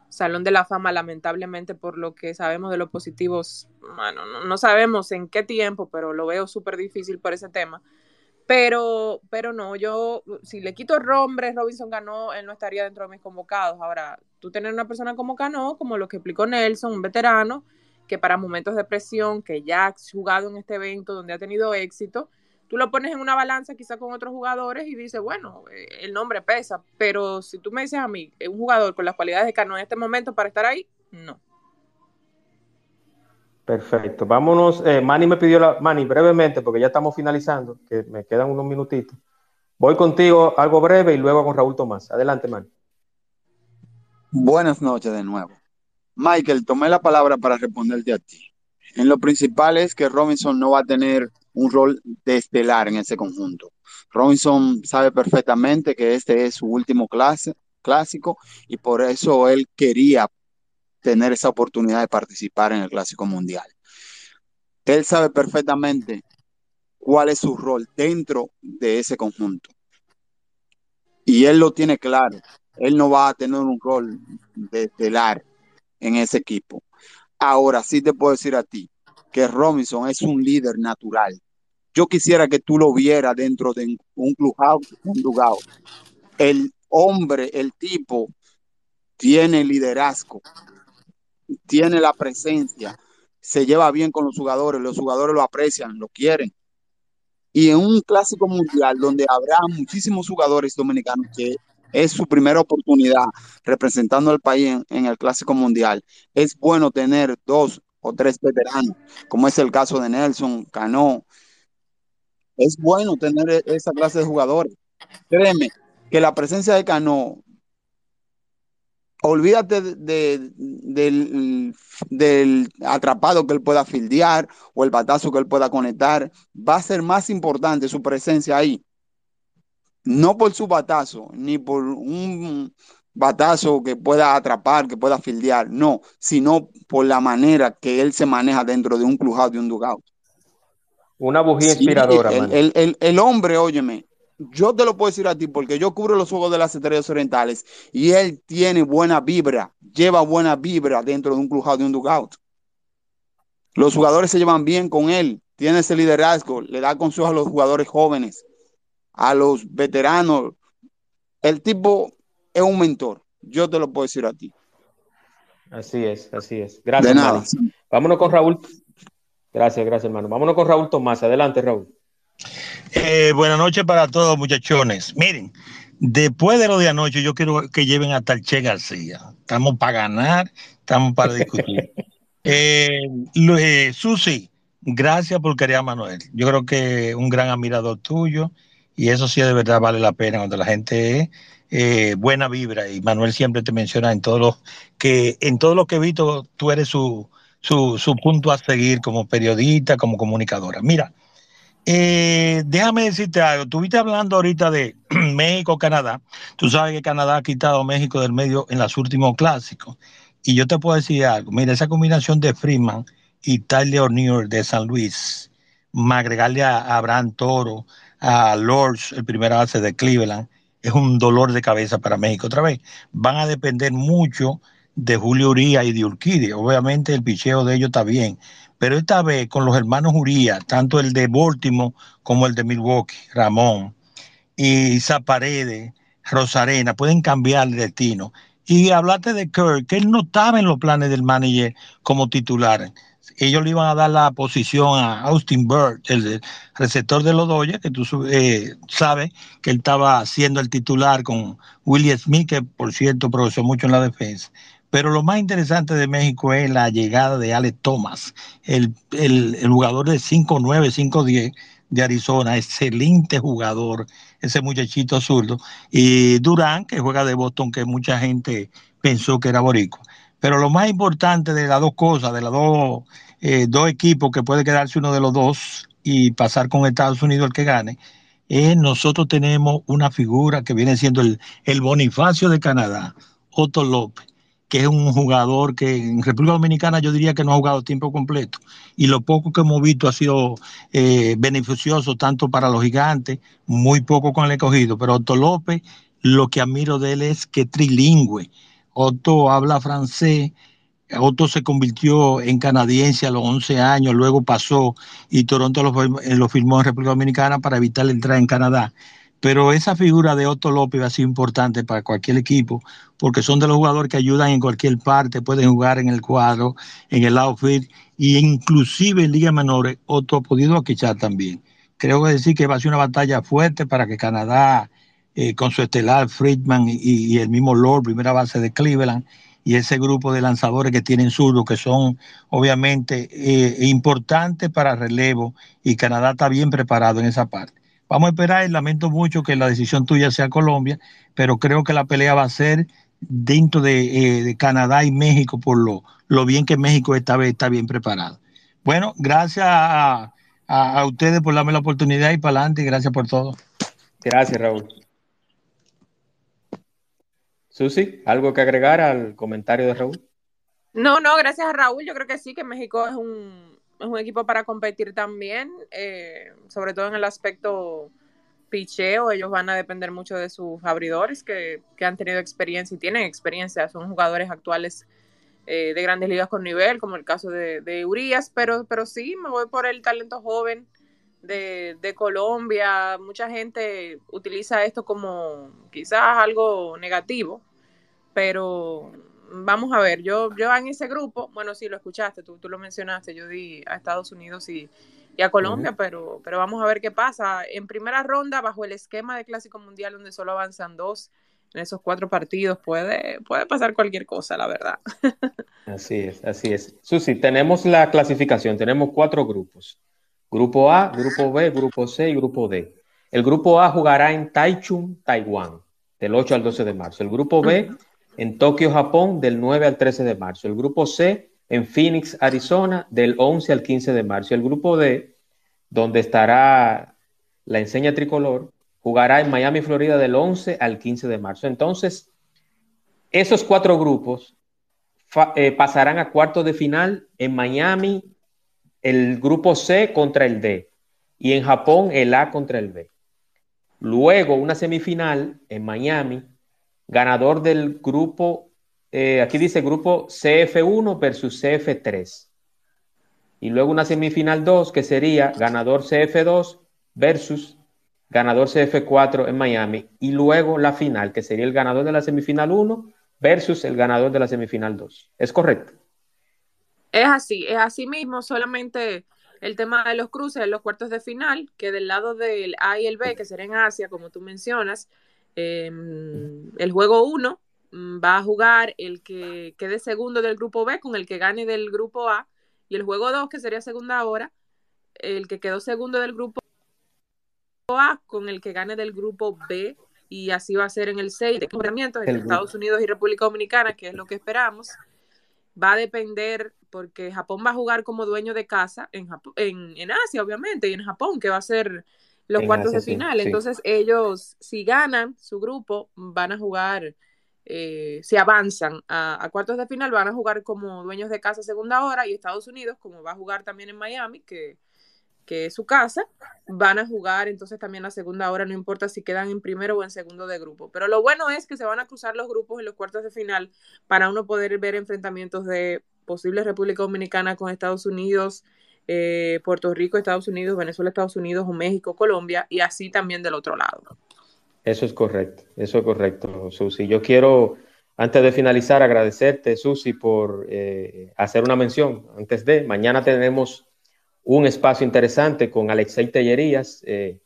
Salón de la Fama, lamentablemente por lo que sabemos de los positivos, bueno, no, no sabemos en qué tiempo, pero lo veo súper difícil por ese tema. Pero, pero no, yo, si le quito el nombre, Robinson ganó, él no estaría dentro de mis convocados. Ahora, tú tener una persona como Cano, como lo que explicó Nelson, un veterano, que para momentos de presión, que ya ha jugado en este evento donde ha tenido éxito, tú lo pones en una balanza quizá con otros jugadores y dices, bueno, eh, el nombre pesa, pero si tú me dices a mí, un jugador con las cualidades de Cano en este momento para estar ahí, no. Perfecto. Vámonos. Eh, Manny me pidió la. Manny, brevemente, porque ya estamos finalizando, que me quedan unos minutitos. Voy contigo algo breve y luego con Raúl Tomás. Adelante, Manny. Buenas noches de nuevo. Michael, tomé la palabra para responderte a ti. En lo principal es que Robinson no va a tener un rol de estelar en ese conjunto. Robinson sabe perfectamente que este es su último clase, clásico y por eso él quería tener esa oportunidad de participar en el Clásico Mundial. Él sabe perfectamente cuál es su rol dentro de ese conjunto. Y él lo tiene claro. Él no va a tener un rol de estelar en ese equipo. Ahora sí te puedo decir a ti que Robinson es un líder natural. Yo quisiera que tú lo vieras dentro de un clubhouse, un lugar. El hombre, el tipo, tiene liderazgo, tiene la presencia, se lleva bien con los jugadores, los jugadores lo aprecian, lo quieren. Y en un clásico mundial donde habrá muchísimos jugadores dominicanos que es su primera oportunidad representando al país en, el clásico mundial, es bueno tener dos o tres veteranos, como es el caso de Nelson, Cano. Es bueno tener esa clase de jugadores. Créeme que la presencia de Cano olvídate de, de, del, del, atrapado que él pueda fildear o el batazo que él pueda conectar. Va a ser más importante su presencia ahí. No por su batazo, ni por un batazo que pueda atrapar, que pueda fildear, no, sino por la manera que él se maneja dentro de un clubhouse, de un dugout. Una bujía sí, inspiradora. El, el, el, el hombre, óyeme, yo te lo puedo decir a ti porque yo cubro los juegos de las estrellas orientales y él tiene buena vibra, lleva buena vibra dentro de un clubhouse, de un dugout. Los jugadores se llevan bien con él, tiene ese liderazgo, le da consejos a los jugadores jóvenes, a los veteranos. El tipo es un mentor, yo te lo puedo decir a ti. Así es, así es. Gracias. De nada. Hermano. Vámonos con Raúl. Gracias, gracias, hermano. Vámonos con Raúl Tomás. Adelante, Raúl. Eh, buenas noches para todos, muchachones. Miren, después de lo de anoche, yo quiero que lleven hasta el Che García. Estamos para ganar, estamos para discutir. (laughs) eh, eh, Susi, gracias por querer a Manuel. Yo creo que un gran admirador tuyo y eso sí de verdad vale la pena cuando la gente eh, buena vibra y Manuel siempre te menciona en todo lo que en todo lo que he visto tú eres su, su, su punto a seguir como periodista, como comunicadora. Mira, eh, déjame decirte algo. Estuviste hablando ahorita de (clears throat) México, Canadá. Tú sabes que Canadá ha quitado a México del medio en los últimos clásicos. Y yo te puedo decir algo. Mira, esa combinación de Freeman y Tyler O'Neill de San Luis, más agregarle a Abraham Toro, a Lords, el primer base de Cleveland, es un dolor de cabeza para México. Otra vez, van a depender mucho de Julio Uría y de Urquide. Obviamente el picheo de ellos está bien, pero esta vez con los hermanos Uría, tanto el de Baltimore como el de Milwaukee, Ramón, y Zaparedes, Rosarena, pueden cambiar el destino. Y hablaste de Kirk, que él no estaba en los planes del manager como titular. Ellos le iban a dar la posición a Austin Bird, el receptor de los Dodgers, que tú eh, sabes que él estaba siendo el titular con William Smith, que por cierto progresó mucho en la defensa. Pero lo más interesante de México es la llegada de Alex Thomas, el, el, jugador de 5'9, 5'10 de Arizona, excelente jugador, ese muchachito zurdo, y Durán, que juega de Boston, que mucha gente pensó que era boricua. Pero lo más importante de las dos cosas, de los dos, eh, dos equipos que puede quedarse uno de los dos y pasar con Estados Unidos el que gane, es nosotros tenemos una figura que viene siendo el, el Bonifacio de Canadá, Otto López que es un jugador que en República Dominicana yo diría que no ha jugado tiempo completo. Y lo poco que hemos visto ha sido eh, beneficioso tanto para los gigantes, muy poco con el escogido. Pero Otto López, lo que admiro de él es que trilingüe. Otto habla francés, Otto se convirtió en canadiense a los 11 años, luego pasó y Toronto lo, lo firmó en República Dominicana para evitar la entrada en Canadá pero esa figura de Otto López va a ser importante para cualquier equipo, porque son de los jugadores que ayudan en cualquier parte, pueden jugar en el cuadro, en el outfit, y inclusive en Liga Menores, Otto ha podido aquechar también. Creo que decir que va a ser una batalla fuerte para que Canadá, eh, con su estelar Friedman y, el mismo Lord, primera base de Cleveland, y ese grupo de lanzadores que tienen zurdo, que son obviamente eh, importantes para relevo, y Canadá está bien preparado en esa parte. Vamos a esperar, lamento mucho que la decisión tuya sea Colombia, pero creo que la pelea va a ser dentro de, eh, Canadá y México por lo, lo, bien que México esta vez está bien preparado. Bueno, gracias a, a, ustedes por darme la oportunidad y para adelante, y gracias por todo. Gracias, Raúl. Susi, ¿algo que agregar al comentario de Raúl? No, no, gracias a Raúl. Yo creo que sí, que México es un, es un equipo para competir también, eh, sobre todo en el aspecto picheo. Ellos van a depender mucho de sus abridores que, que han tenido experiencia y tienen experiencia. Son jugadores actuales eh, de grandes ligas con nivel, como el caso de, de Urias, pero, pero sí, me voy por el talento joven de, de, Colombia. Mucha gente utiliza esto como quizás algo negativo, pero vamos a ver, yo, yo en ese grupo, bueno, sí, lo escuchaste, tú, tú lo mencionaste, yo di a Estados Unidos y, y a Colombia, uh -huh. pero, pero vamos a ver qué pasa. En primera ronda, bajo el esquema de Clásico Mundial, donde solo avanzan dos en esos cuatro partidos, puede, puede pasar cualquier cosa, la verdad. (laughs) Así es, así es. Susi, tenemos la clasificación, tenemos cuatro grupos. Grupo A, Grupo B, Grupo C y Grupo D. El Grupo A jugará en Taichung, Taiwán, del 8 al 12 de marzo. El Grupo B... Uh -huh en Tokio, Japón, del 9 al 13 de marzo. El grupo C en Phoenix, Arizona, del 11 al 15 de marzo. El grupo D, donde estará la enseña tricolor, jugará en Miami, Florida, del 11 al 15 de marzo. Entonces, esos cuatro grupos eh, pasarán a cuartos de final en Miami, el grupo C contra el D, y en Japón el A contra el B. Luego, una semifinal en Miami, ganador del grupo, eh, aquí dice grupo CF1 versus CF3. Y luego una semifinal 2 que sería ganador CF2 versus ganador CF4 en Miami. Y luego la final, que sería el ganador de la semifinal 1 versus el ganador de la semifinal 2. ¿Es correcto? Es así, es así mismo, solamente el tema de los cruces en los cuartos de final, que del lado del A y el B, que será en Asia, como tú mencionas, eh, el juego 1 mm, va a jugar el que quede segundo del grupo B con el que gane del grupo A y el juego 2 que sería segunda hora el que quedó segundo del grupo A con el que gane del grupo B y así va a ser en el 6 de enfrentamientos entre Estados Unidos y República Dominicana que es lo que esperamos. Va a depender porque Japón va a jugar como dueño de casa en, Japón, en, en Asia obviamente y en Japón que va a ser los cuartos de final. Sí, Entonces ellos, si ganan su grupo, van a jugar, eh, si avanzan a, a, cuartos de final, van a jugar como dueños de casa segunda hora y Estados Unidos, como va a jugar también en Miami, que, que es su casa, van a jugar entonces también la segunda hora, no importa si quedan en primero o en segundo de grupo. Pero lo bueno es que se van a cruzar los grupos en los cuartos de final para uno poder ver enfrentamientos de posible República Dominicana con Estados Unidos, eh, Puerto Rico, Estados Unidos, Venezuela, Estados Unidos o México, Colombia y así también del otro lado. Eso es correcto, eso es correcto, Susi. Yo quiero, antes de finalizar, agradecerte, Susi, por eh, hacer una mención. Antes de, mañana tenemos un espacio interesante con Alexei Tellerías, eh,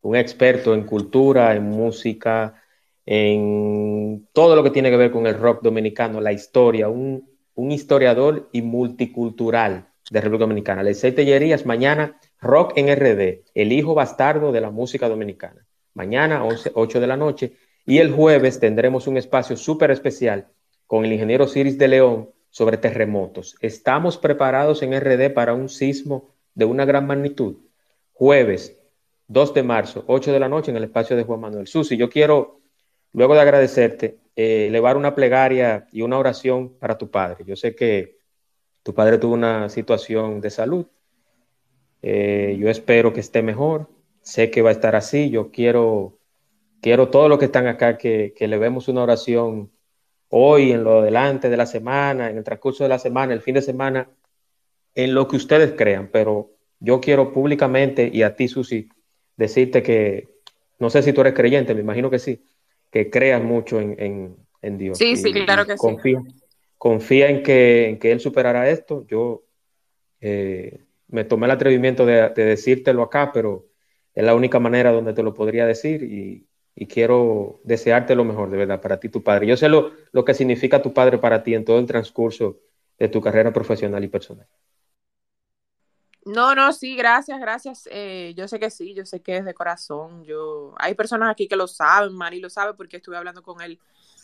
un experto en cultura, en música, en todo lo que tiene que ver con el rock dominicano, la historia, un, un historiador y multicultural de República Dominicana. Alexei Tellerías, mañana, Rock en RD, el hijo bastardo de la música dominicana mañana 11, 8 de la noche. Y el jueves tendremos un espacio súper especial con el ingeniero Ciris de León sobre terremotos. Estamos preparados en RD para un sismo de una gran magnitud. Jueves 2 de marzo, 8 de la noche en el espacio de Juan Manuel. Susi, yo quiero, luego de agradecerte, eh, elevar una plegaria y una oración para tu padre. Yo sé que tu padre tuvo una situación de salud. Eh, yo espero que esté mejor sé que va a estar así. Yo quiero, quiero todos los que están acá que, que le vemos una oración hoy, en lo delante de la semana, en el transcurso de la semana, el fin de semana, en lo que ustedes crean. Pero yo quiero públicamente y a ti, Susi, decirte que, no sé si tú eres creyente, me imagino que sí, que creas mucho en, en, Dios. Sí, sí, claro que confía, sí. Confía en que, en que Él superará esto. Yo eh, me tomé el atrevimiento de, de decírtelo acá, pero es la única manera donde te lo podría decir y, quiero desearte lo mejor de verdad para ti, tu padre. Yo sé lo, lo, que significa tu padre para ti en todo el transcurso de tu carrera profesional y personal. No, no, sí, gracias, gracias. Eh, yo sé que sí, yo sé que es de corazón. Yo, hay personas aquí que lo saben, Mari lo sabe porque estuve hablando con él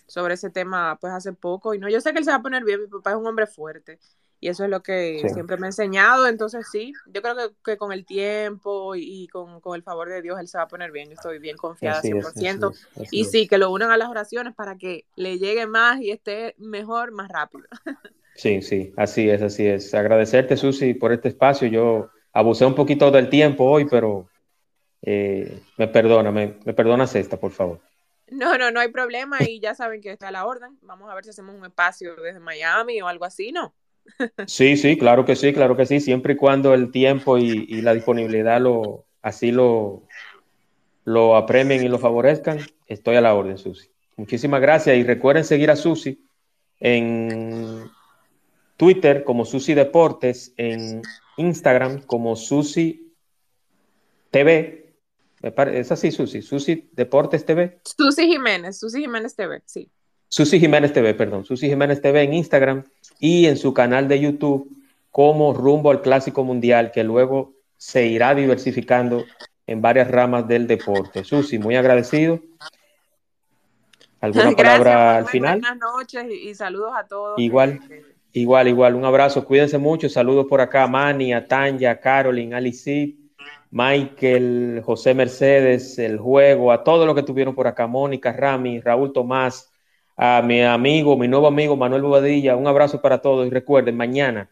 sobre ese tema pues hace poco y no, yo sé que él se va a poner bien, mi papá es un hombre fuerte y eso es lo que siempre me ha enseñado. Entonces, sí, yo creo que, con el tiempo y, con, el favor de Dios, él se va a poner bien. Yo estoy bien confiada 100%. y sí, que lo unan a las oraciones para que le llegue más y esté mejor, más rápido. (laughs) Sí, sí, así es, así es. Agradecerte, Susi, por este espacio. Yo abusé un poquito del tiempo hoy, pero eh, me perdona, me, me perdonas esta, por favor. No, no, no hay problema y ya saben que está a la orden. Vamos a ver si hacemos un espacio desde Miami o algo así, ¿no? Sí, sí, claro que sí, claro que sí, siempre y cuando el tiempo y, la disponibilidad lo así lo, lo apremien y lo favorezcan, estoy a la orden, Susi. Muchísimas gracias y recuerden seguir a Susi en Twitter como Susi Deportes, en Instagram como Susi TV. Es así, Susi, Susi Deportes TV. Susi Jiménez, Susi Jiménez TV, sí. Susi Jiménez TV, perdón, Susi Jiménez TV en Instagram y en su canal de YouTube como rumbo al Clásico Mundial, que luego se irá diversificando en varias ramas del deporte. Susi, muy agradecido. ¿Alguna (laughs) palabra al final? Buenas noches y, saludos a todos. Igual, igual, igual. Un abrazo, cuídense mucho. Saludos por acá a Manny, a Tanya, a Carolyn, a Michael, José Mercedes, el juego, a todos los que estuvieron por acá, Mónica, Rami, Raúl Tomás, a mi amigo, mi nuevo amigo Manuel Bobadilla, un abrazo para todos y recuerden, mañana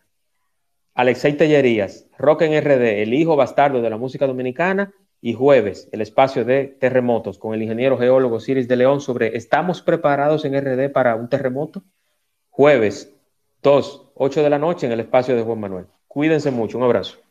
Alexei Tellerías, Rock en RD, el hijo bastardo de la música dominicana, y jueves, el espacio de terremotos con el ingeniero geólogo Ciris de León sobre ¿estamos preparados en RD para un terremoto? Jueves, 2, 8 de la noche en el espacio de Juan Manuel. Cuídense mucho, un abrazo.